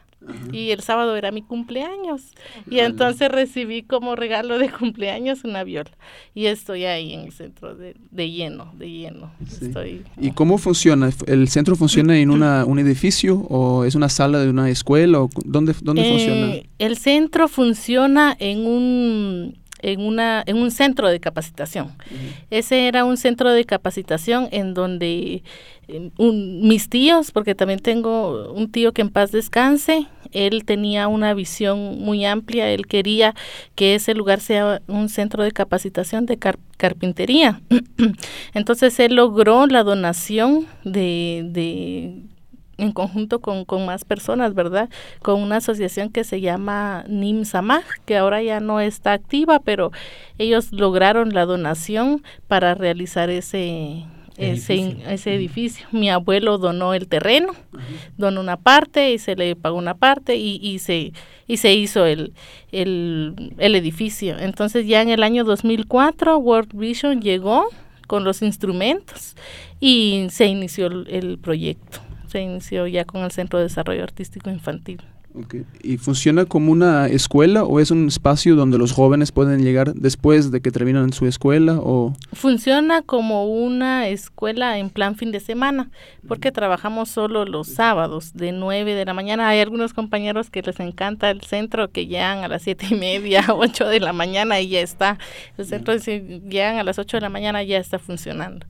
Y el sábado era mi cumpleaños. Y entonces recibí como regalo de cumpleaños una viola. Y estoy ahí en el centro de, de lleno, de lleno. Estoy, ¿Y cómo funciona? ¿El centro funciona en una, un edificio o es una sala de una escuela? O ¿Dónde, dónde eh, funciona? El centro funciona en un en, una, en un centro de capacitación. Ese era un centro de capacitación en donde eh, mis tíos, porque también tengo un tío que en paz descanse, él tenía una visión muy amplia, él quería que ese lugar sea un centro de capacitación de carpintería. Entonces él logró la donación de, de en conjunto con, con, más personas, ¿verdad? Con una asociación que se llama NIMSAMAG, que ahora ya no está activa, pero ellos lograron la donación para realizar ese, ese, ese edificio. Mi abuelo donó el terreno, donó una parte y se le pagó una parte y, y, se, y se hizo el, el, el edificio. Entonces ya en el año 2004 World Vision llegó con los instrumentos y se inició el proyecto se inició ya con el Centro de Desarrollo Artístico Infantil. ¿Y funciona como una escuela o es un espacio donde los jóvenes pueden llegar después de que terminan su escuela? o Funciona como una escuela en plan fin de semana, porque trabajamos solo los sábados de 9 de la mañana. Hay algunos compañeros que les encanta el centro que llegan a las siete y media, 8 de la mañana y ya está. El centro llegan a las 8 de la mañana ya está funcionando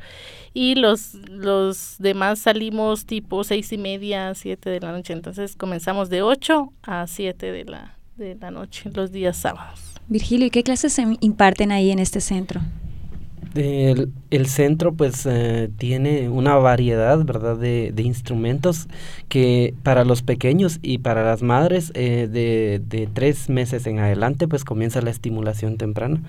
y los, los demás salimos tipo seis y media, siete de la noche. Entonces comenzamos de 8 a 7 de la, de la noche, los días sábados. Virgilio, ¿y qué clases se imparten ahí en este centro? El, el centro pues eh, tiene una variedad, ¿verdad?, de, de, instrumentos que para los pequeños y para las madres eh, de, de tres meses en adelante pues comienza la estimulación temprana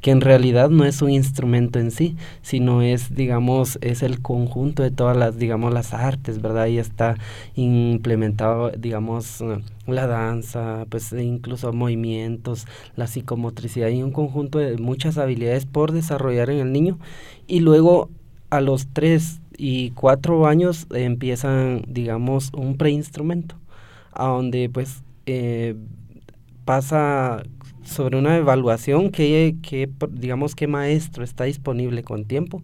que en realidad no es un instrumento en sí, sino es, digamos, es el conjunto de todas las, digamos, las artes, ¿verdad? Ahí está implementado, digamos, la danza, pues e incluso movimientos, la psicomotricidad y un conjunto de muchas habilidades por desarrollar en el niño. Y luego a los tres y cuatro años empiezan, digamos, un preinstrumento, a donde pues eh, pasa sobre una evaluación que, que, digamos qué maestro está disponible con tiempo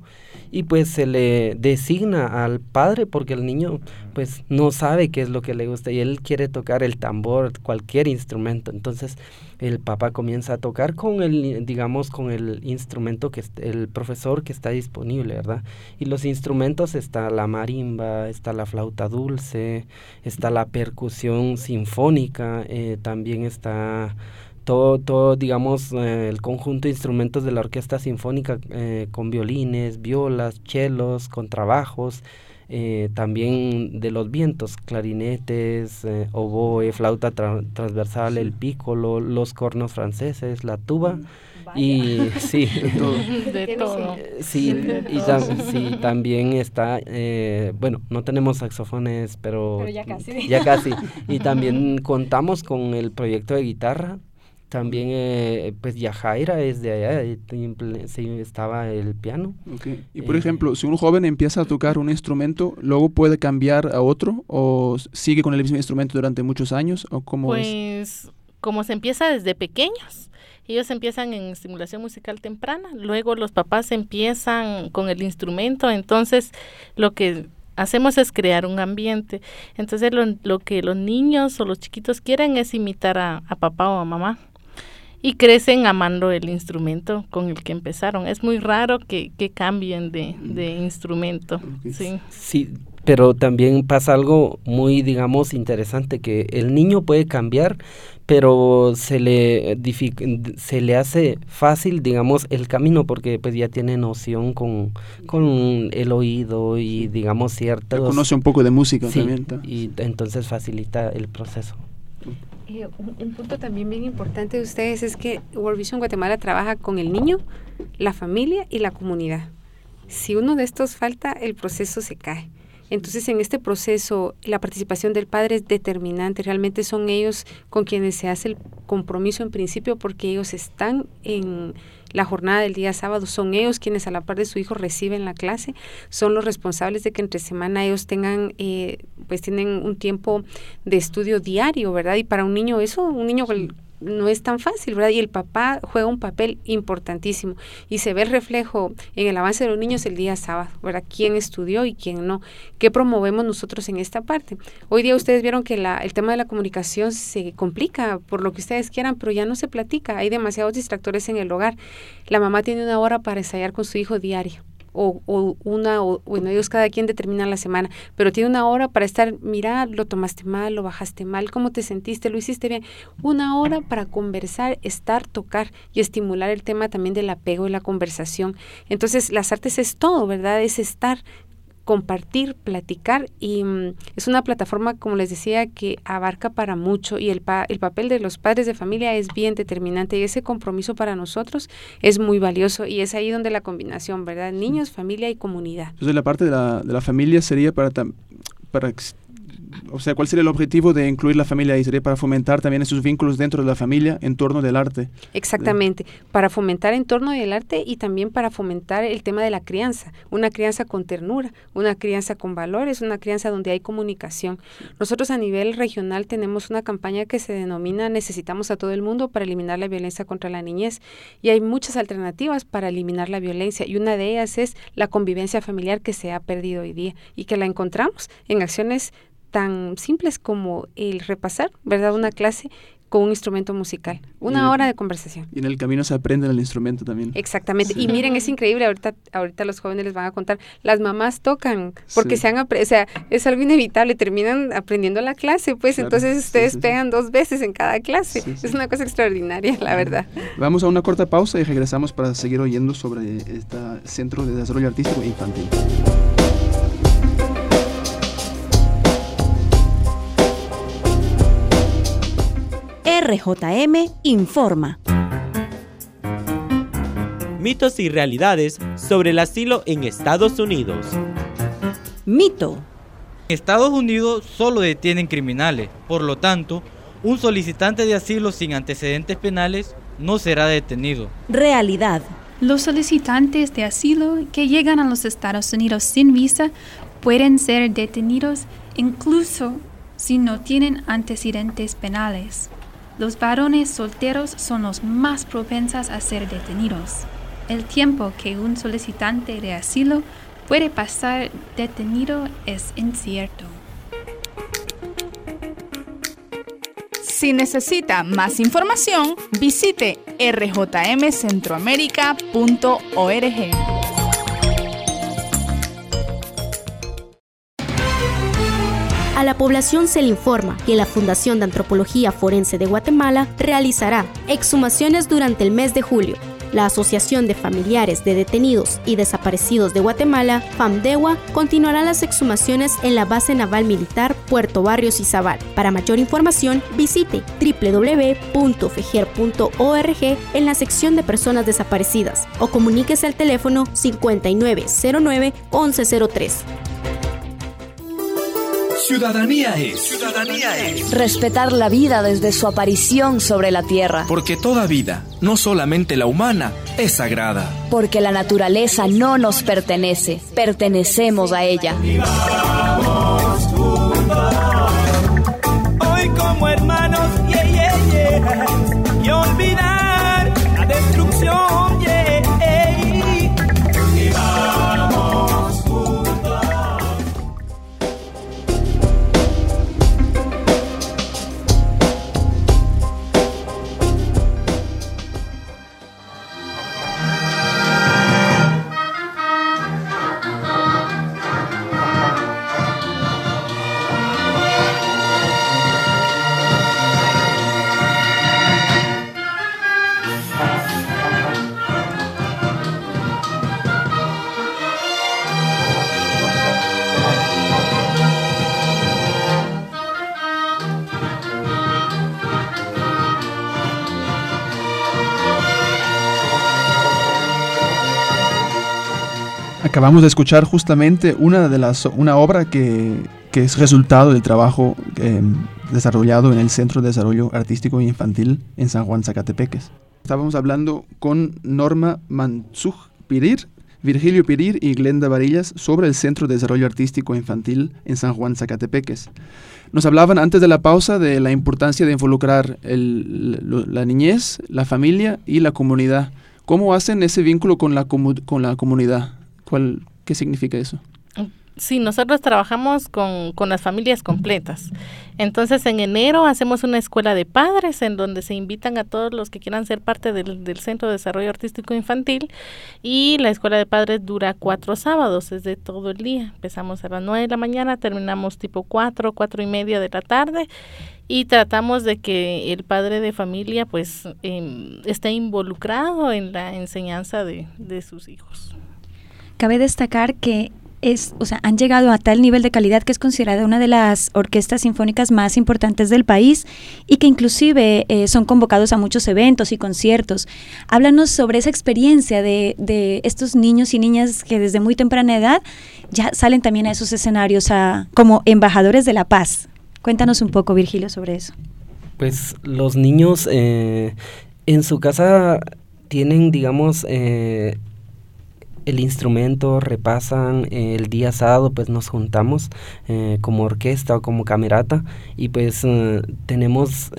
y pues se le designa al padre porque el niño pues no sabe qué es lo que le gusta y él quiere tocar el tambor, cualquier instrumento. Entonces el papá comienza a tocar con el, digamos, con el instrumento que el profesor que está disponible, ¿verdad? Y los instrumentos está la marimba, está la flauta dulce, está la percusión sinfónica, eh, también está todo, todo digamos, eh, el conjunto de instrumentos de la orquesta sinfónica eh, con violines, violas, chelos, contrabajos, eh, también de los vientos, clarinetes, oboe, flauta transversal, el pícolo, los cornos franceses, la tuba. Mm, y sí, de todo. Sí, y también está, bueno, no tenemos saxofones, pero, pero ya casi. Ya casi. Y también contamos con el proyecto de guitarra también, eh, pues Yajaira es de allá, sí, estaba el piano. Y por ejemplo, si un joven empieza a tocar un instrumento, ¿luego puede cambiar a otro o sigue con el mismo instrumento durante muchos años? ¿O cómo pues como se empieza desde pequeños, ellos empiezan en estimulación musical temprana, luego los papás empiezan con el instrumento, entonces lo que hacemos es crear un ambiente. Entonces lo, lo que los niños o los chiquitos quieren es imitar a, a papá o a mamá y crecen amando el instrumento con el que empezaron. Es muy raro que, que cambien de, de instrumento. Sí. sí, pero también pasa algo muy, digamos, interesante, que el niño puede cambiar, pero se le, se le hace fácil, digamos, el camino, porque pues ya tiene noción con, con el oído y, digamos, cierto conoce un poco de música también. Y entonces facilita el proceso. Eh, un, punto también bien importante de ustedes es que World Vision Guatemala trabaja con el niño, la familia y la comunidad. Si uno de estos falta, el proceso se cae. Entonces, en este proceso, la participación del padre es determinante. Realmente son ellos con quienes se hace el compromiso en principio porque ellos están en la jornada del día sábado. Son ellos quienes a la par de su hijo reciben la clase. Son los responsables de que entre semana ellos tengan, eh, pues tienen un tiempo de estudio diario, ¿verdad? Y para un niño eso, un niño no es tan fácil, ¿verdad? Y el papá juega un papel importantísimo y se ve el reflejo en el avance de los niños el día sábado, ¿verdad? ¿Quién estudió y quién no? ¿Qué promovemos nosotros en esta parte? Hoy día ustedes vieron que la, el tema de la comunicación se complica por lo que ustedes quieran, pero ya no se platica, hay demasiados distractores en el hogar. La mamá tiene una hora para ensayar con su hijo diario o, o, una, o, bueno, ellos cada quien determina la semana, pero tiene una hora para estar, mira, lo tomaste mal, lo bajaste mal, cómo te sentiste, lo hiciste bien. Una hora para conversar, estar, tocar y estimular el tema también del apego y la conversación. Entonces, las artes es todo, ¿verdad? Es estar, compartir, platicar y mm, es una plataforma, como les decía, que abarca para mucho y el, pa el papel de los padres de familia es bien determinante y ese compromiso para nosotros es muy valioso y es ahí donde la combinación, ¿verdad? Niños, familia y comunidad. Entonces la parte de la, de la familia sería para, para o sea, ¿cuál sería el objetivo de incluir la familia ahí? ¿Sería para fomentar también esos vínculos dentro de la familia en torno del arte? Exactamente, para fomentar en torno del arte y también para fomentar el tema de la crianza, una crianza con ternura, una crianza con valores, una crianza donde hay comunicación. Nosotros a nivel regional tenemos una campaña que se denomina Necesitamos a todo el mundo para eliminar la violencia contra la niñez y hay muchas alternativas para eliminar la violencia y una de ellas es la convivencia familiar que se ha perdido hoy día y que la encontramos en acciones tan simples como el repasar, ¿verdad? Una clase con un instrumento musical. Una hora de conversación. Y en el camino se aprende el instrumento también. Exactamente. Y miren, es increíble, ahorita, ahorita los jóvenes les van a contar, las mamás tocan, porque se han o sea, es algo inevitable, terminan aprendiendo la clase, pues entonces ustedes pegan dos veces en cada clase. Es una cosa extraordinaria, la verdad. Vamos a una corta pausa y regresamos para seguir oyendo sobre este Centro de Desarrollo Artístico Infantil. RJM informa. Mitos y realidades sobre el asilo en Estados Unidos. Mito. En Estados Unidos solo detienen criminales, por lo tanto, un solicitante de asilo sin antecedentes penales no será detenido. Realidad. Los solicitantes de asilo que llegan a los Estados Unidos sin visa pueden ser detenidos incluso si no tienen antecedentes penales. Los varones solteros son los más propensos a ser detenidos. El tiempo que un solicitante de asilo puede pasar detenido es incierto. Si necesita más información, visite rjmcentroamérica.org. A la población se le informa que la Fundación de Antropología Forense de Guatemala realizará exhumaciones durante el mes de julio. La Asociación de Familiares de Detenidos y Desaparecidos de Guatemala, FAMDEWA, continuará las exhumaciones en la Base Naval Militar Puerto Barrios y Zabal. Para mayor información, visite www.fejer.org en la sección de personas desaparecidas o comuníquese al teléfono 5909 1103. Ciudadanía es. Ciudadanía es. Respetar la vida desde su aparición sobre la tierra. Porque toda vida, no solamente la humana, es sagrada. Porque la naturaleza no nos pertenece, pertenecemos a ella. Hoy como hermanos, yeah, yeah, yeah. y olvidar Acabamos de escuchar justamente una, de las, una obra que, que es resultado del trabajo eh, desarrollado en el Centro de Desarrollo Artístico e Infantil en San Juan Zacatepeques. Estábamos hablando con Norma Manzug Pirir, Virgilio Pirir y Glenda Varillas sobre el Centro de Desarrollo Artístico Infantil en San Juan Zacatepeques. Nos hablaban antes de la pausa de la importancia de involucrar la niñez, la familia y la comunidad. ¿Cómo hacen ese vínculo con la, con la comunidad? ¿Cuál, ¿Qué significa eso? Sí, nosotros trabajamos con, con, las familias completas. Entonces, en enero hacemos una escuela de padres en donde se invitan a todos los que quieran ser parte del, del, Centro de Desarrollo Artístico Infantil y la escuela de padres dura cuatro sábados, es de todo el día. Empezamos a las nueve de la mañana, terminamos tipo cuatro, cuatro y media de la tarde y tratamos de que el padre de familia pues eh, esté involucrado en la enseñanza de, de sus hijos. Cabe destacar que es, o sea, han llegado a tal nivel de calidad que es considerada una de las orquestas sinfónicas más importantes del país y que inclusive eh, son convocados a muchos eventos y conciertos. Háblanos sobre esa experiencia de, de, estos niños y niñas que desde muy temprana edad ya salen también a esos escenarios como embajadores de la paz. Cuéntanos un poco, Virgilio, sobre eso. Pues los niños eh, en su casa tienen, digamos, eh, el instrumento, repasan eh, el día sábado, pues nos juntamos eh, como orquesta o como camerata y pues eh, tenemos,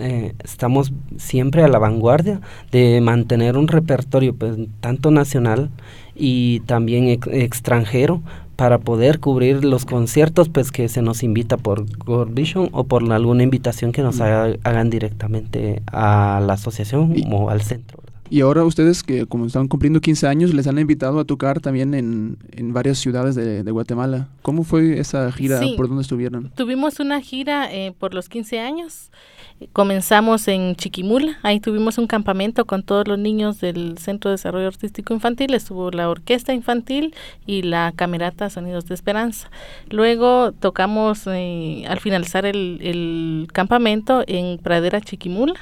estamos siempre a la vanguardia de mantener un repertorio pues tanto nacional y también extranjero para poder cubrir los conciertos pues que se nos invita por Gold Vision o por alguna invitación que nos hagan directamente a la asociación o al centro. Y ahora ustedes que como están cumpliendo 15 años, les han invitado a tocar también en, en varias ciudades de, de, Guatemala. ¿Cómo fue esa gira? ¿Por dónde estuvieron? Tuvimos una gira eh, por los 15 años. Comenzamos en Chiquimula, ahí tuvimos un campamento con todos los niños del Centro de Desarrollo Artístico Infantil, estuvo la orquesta infantil y la camerata Sonidos de Esperanza. Luego tocamos eh, al finalizar el, el, campamento en Pradera Chiquimula.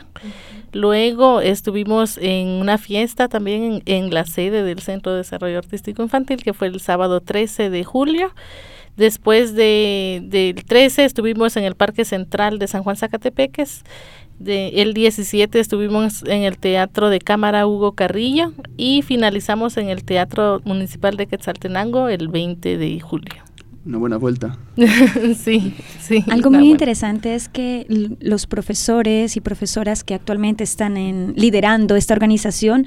Luego estuvimos en una fiesta también en, la sede del Centro de Desarrollo Artístico Infantil, que fue el sábado 13 de julio. Después de, del 13 estuvimos en el Parque Central de San Juan Zacatepeques. De, el 17 estuvimos en el Teatro de Cámara Hugo Carrillo y finalizamos en el Teatro Municipal de Quetzaltenango el 20 de julio una buena vuelta. sí, sí. Algo muy interesante es que los profesores y profesoras que actualmente están en, liderando esta organización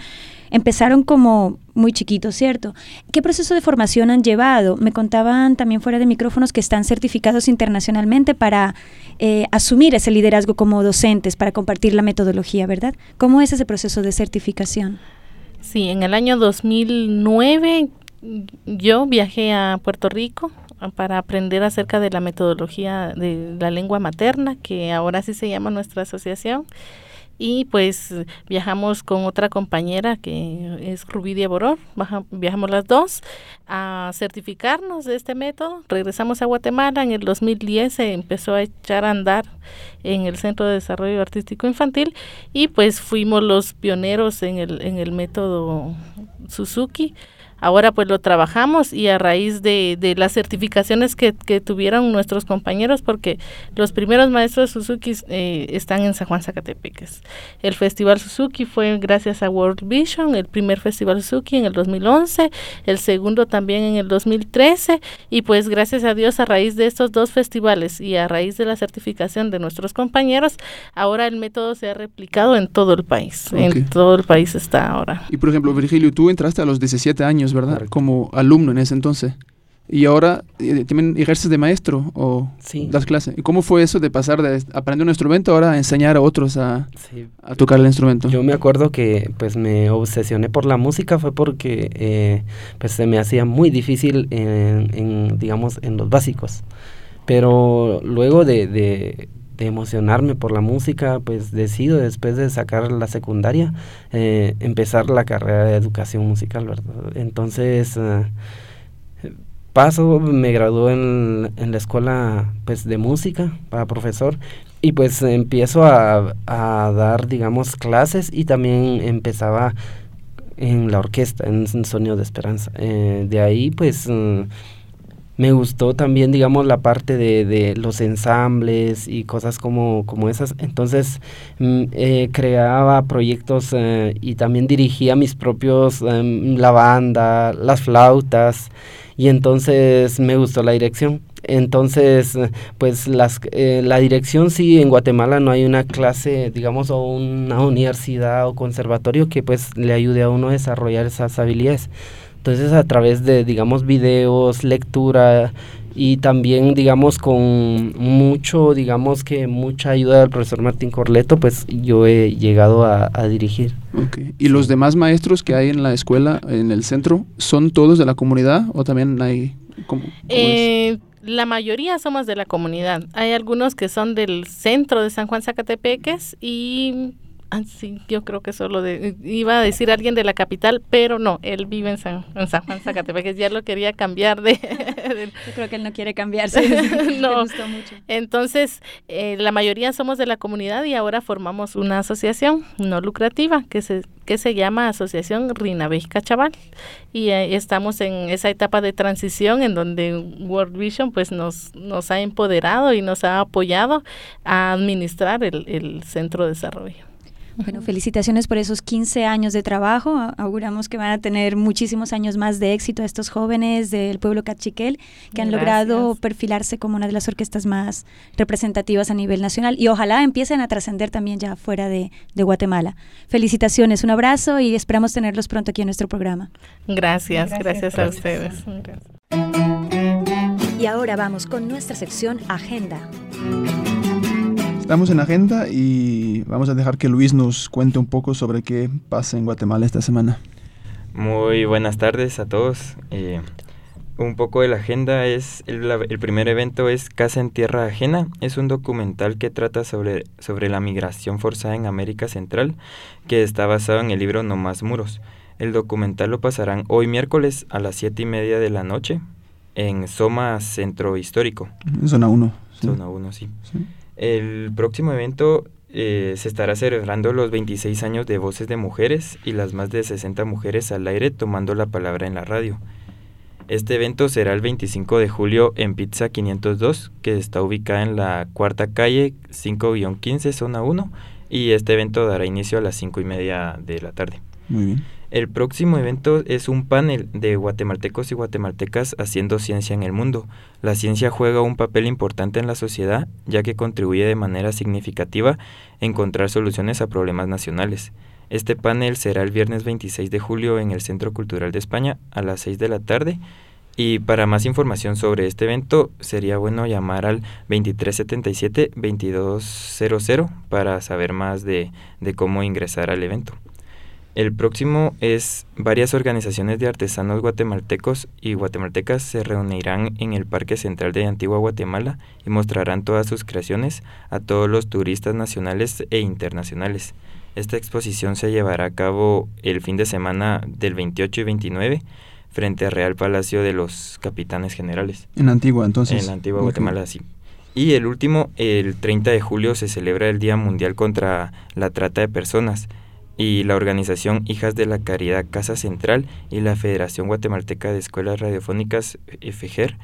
empezaron como muy chiquitos, ¿cierto? ¿Qué proceso de formación han llevado? Me contaban también fuera de micrófonos que están certificados internacionalmente para eh, asumir ese liderazgo como docentes, para compartir la metodología, ¿verdad? ¿Cómo es ese proceso de certificación? Sí, en el año 2009 yo viajé a Puerto Rico para aprender acerca de la metodología de la lengua materna, que ahora sí se llama nuestra asociación. Y pues viajamos con otra compañera que es Rubí Diaboror, viajamos las dos a certificarnos de este método. Regresamos a Guatemala, en el 2010 se empezó a echar a andar en el Centro de Desarrollo Artístico Infantil y pues fuimos los pioneros en el, en el método Suzuki Ahora pues lo trabajamos y a raíz de, de las certificaciones que, que, tuvieron nuestros compañeros, porque los primeros maestros Suzuki eh, están en San Juan Zacatepeques. El Festival Suzuki fue gracias a World Vision, el primer Festival Suzuki en el 2011, el segundo también en el 2013 y pues gracias a Dios a raíz de estos dos festivales y a raíz de la certificación de nuestros compañeros, ahora el método se ha replicado en todo el país. En todo el país está ahora. Y por ejemplo, Virgilio, tú entraste a los 17 años ¿verdad? Como alumno en ese entonces. Y ahora eh, también ejerces de maestro o das clases. ¿Y cómo fue eso de pasar de aprender un instrumento ahora a enseñar a otros a, a, tocar el instrumento? Yo me acuerdo que pues me obsesioné por la música fue porque eh, pues se me hacía muy difícil en, digamos en los básicos. Pero luego de, de de emocionarme por la música, pues decido después de sacar la secundaria eh, empezar la carrera de educación musical, ¿verdad? Entonces eh, paso, me gradué en, en, la escuela pues de música para profesor y pues empiezo a, a dar digamos clases y también empezaba en la orquesta, en, Sonido de Esperanza. Eh, de ahí pues me gustó también, digamos, la parte de, de los ensambles y cosas como, como esas. Entonces, mm, eh, creaba proyectos eh, y también dirigía mis propios, em, la banda, las flautas, y entonces me gustó la dirección. Entonces, pues las, eh, la dirección sí, en Guatemala no hay una clase, digamos, o una universidad o conservatorio que pues le ayude a uno a desarrollar esas habilidades. Entonces, a través de, digamos, videos, lectura y también, digamos, con mucho, digamos que mucha ayuda del profesor Martín Corleto, pues yo he llegado a, dirigir. ¿Y los demás maestros que hay en la escuela, en el centro, son todos de la comunidad o también hay... como eh, la mayoría somos de la comunidad. Hay algunos que son del centro de San Juan Zacatepeques y Ah, sí, yo creo que solo de, iba a decir alguien de la capital, pero no, él vive en San, en San Juan Zacatepeques, ya lo quería cambiar de... yo creo que él no quiere cambiarse, no. gustó mucho. Entonces, eh, la mayoría somos de la comunidad y ahora formamos una asociación no lucrativa que se, que se llama Asociación Rinabej Chaval y eh, estamos en esa etapa de transición en donde World Vision pues nos, nos ha empoderado y nos ha apoyado a administrar el, el centro de desarrollo. Bueno, felicitaciones por esos 15 años de trabajo. Auguramos que van a tener muchísimos años más de éxito a estos jóvenes del pueblo cachiquel que han logrado perfilarse como una de las orquestas más representativas a nivel nacional y ojalá empiecen a trascender también ya fuera de, Guatemala. Felicitaciones, un abrazo y esperamos tenerlos pronto aquí en nuestro programa. Gracias, gracias, a ustedes. Y ahora vamos con nuestra sección Agenda. Estamos en agenda y vamos a dejar que Luis nos cuente un poco sobre qué pasa en Guatemala esta semana. Muy buenas tardes a todos. Eh, un poco de la agenda es el, el, primer evento es Casa en Tierra Ajena. Es un documental que trata sobre, sobre la migración forzada en América Central, que está basado en el libro No más muros. El documental lo pasarán hoy miércoles a las siete y media de la noche en Soma Centro Histórico. En zona 1. Zona 1, sí. ¿Sí? El próximo evento eh, se estará celebrando los 26 años de Voces de Mujeres y las más de 60 mujeres al aire tomando la palabra en la radio. Este evento será el 25 de julio en Pizza 502, que está ubicada en la cuarta calle 5-15, zona 1, y este evento dará inicio a las 5 y media de la tarde. Muy bien. El próximo evento es un panel de guatemaltecos y guatemaltecas haciendo ciencia en el mundo. La ciencia juega un papel importante en la sociedad ya que contribuye de manera significativa a encontrar soluciones a problemas nacionales. Este panel será el viernes 26 de julio en el Centro Cultural de España a las 6 de la tarde. Y para más información sobre este evento sería bueno llamar al 2377-2200 para saber más de, de cómo ingresar al evento. El próximo es varias organizaciones de artesanos guatemaltecos y guatemaltecas se reunirán en el Parque Central de Antigua Guatemala y mostrarán todas sus creaciones a todos los turistas nacionales e internacionales. Esta exposición se llevará a cabo el fin de semana del 28 y 29 frente al Real Palacio de los Capitanes Generales. En Antigua, entonces. En Antigua Guatemala, sí. Y el último, el 30 de julio, se celebra el Día Mundial contra la Trata de Personas y la organización Hijas de la Caridad Casa Central y la Federación Guatemalteca de Escuelas Radiofónicas FGER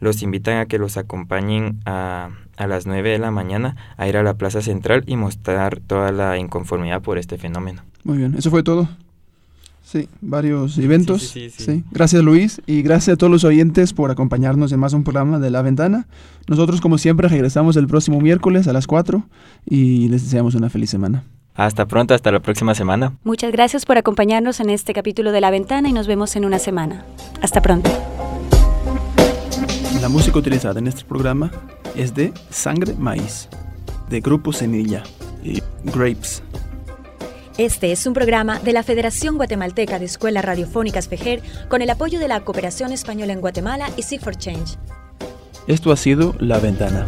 los invitan a que los acompañen a, a las 9 de la mañana a ir a la Plaza Central y mostrar toda la inconformidad por este fenómeno. Muy bien, eso fue todo. Sí, varios eventos. Sí, sí, Gracias Luis y gracias a todos los oyentes por acompañarnos en más un programa de La Ventana. Nosotros como siempre regresamos el próximo miércoles a las 4 y les deseamos una feliz semana. Hasta pronto, hasta la próxima semana. Muchas gracias por acompañarnos en este capítulo de La Ventana y nos vemos en una semana. Hasta pronto. La música utilizada en este programa es de Sangre Maíz, de Grupo Semilla y Grapes. Este es un programa de la Federación Guatemalteca de Escuelas Radiofónicas FEGER con el apoyo de la Cooperación Española en Guatemala y Seek for Change. Esto ha sido La Ventana.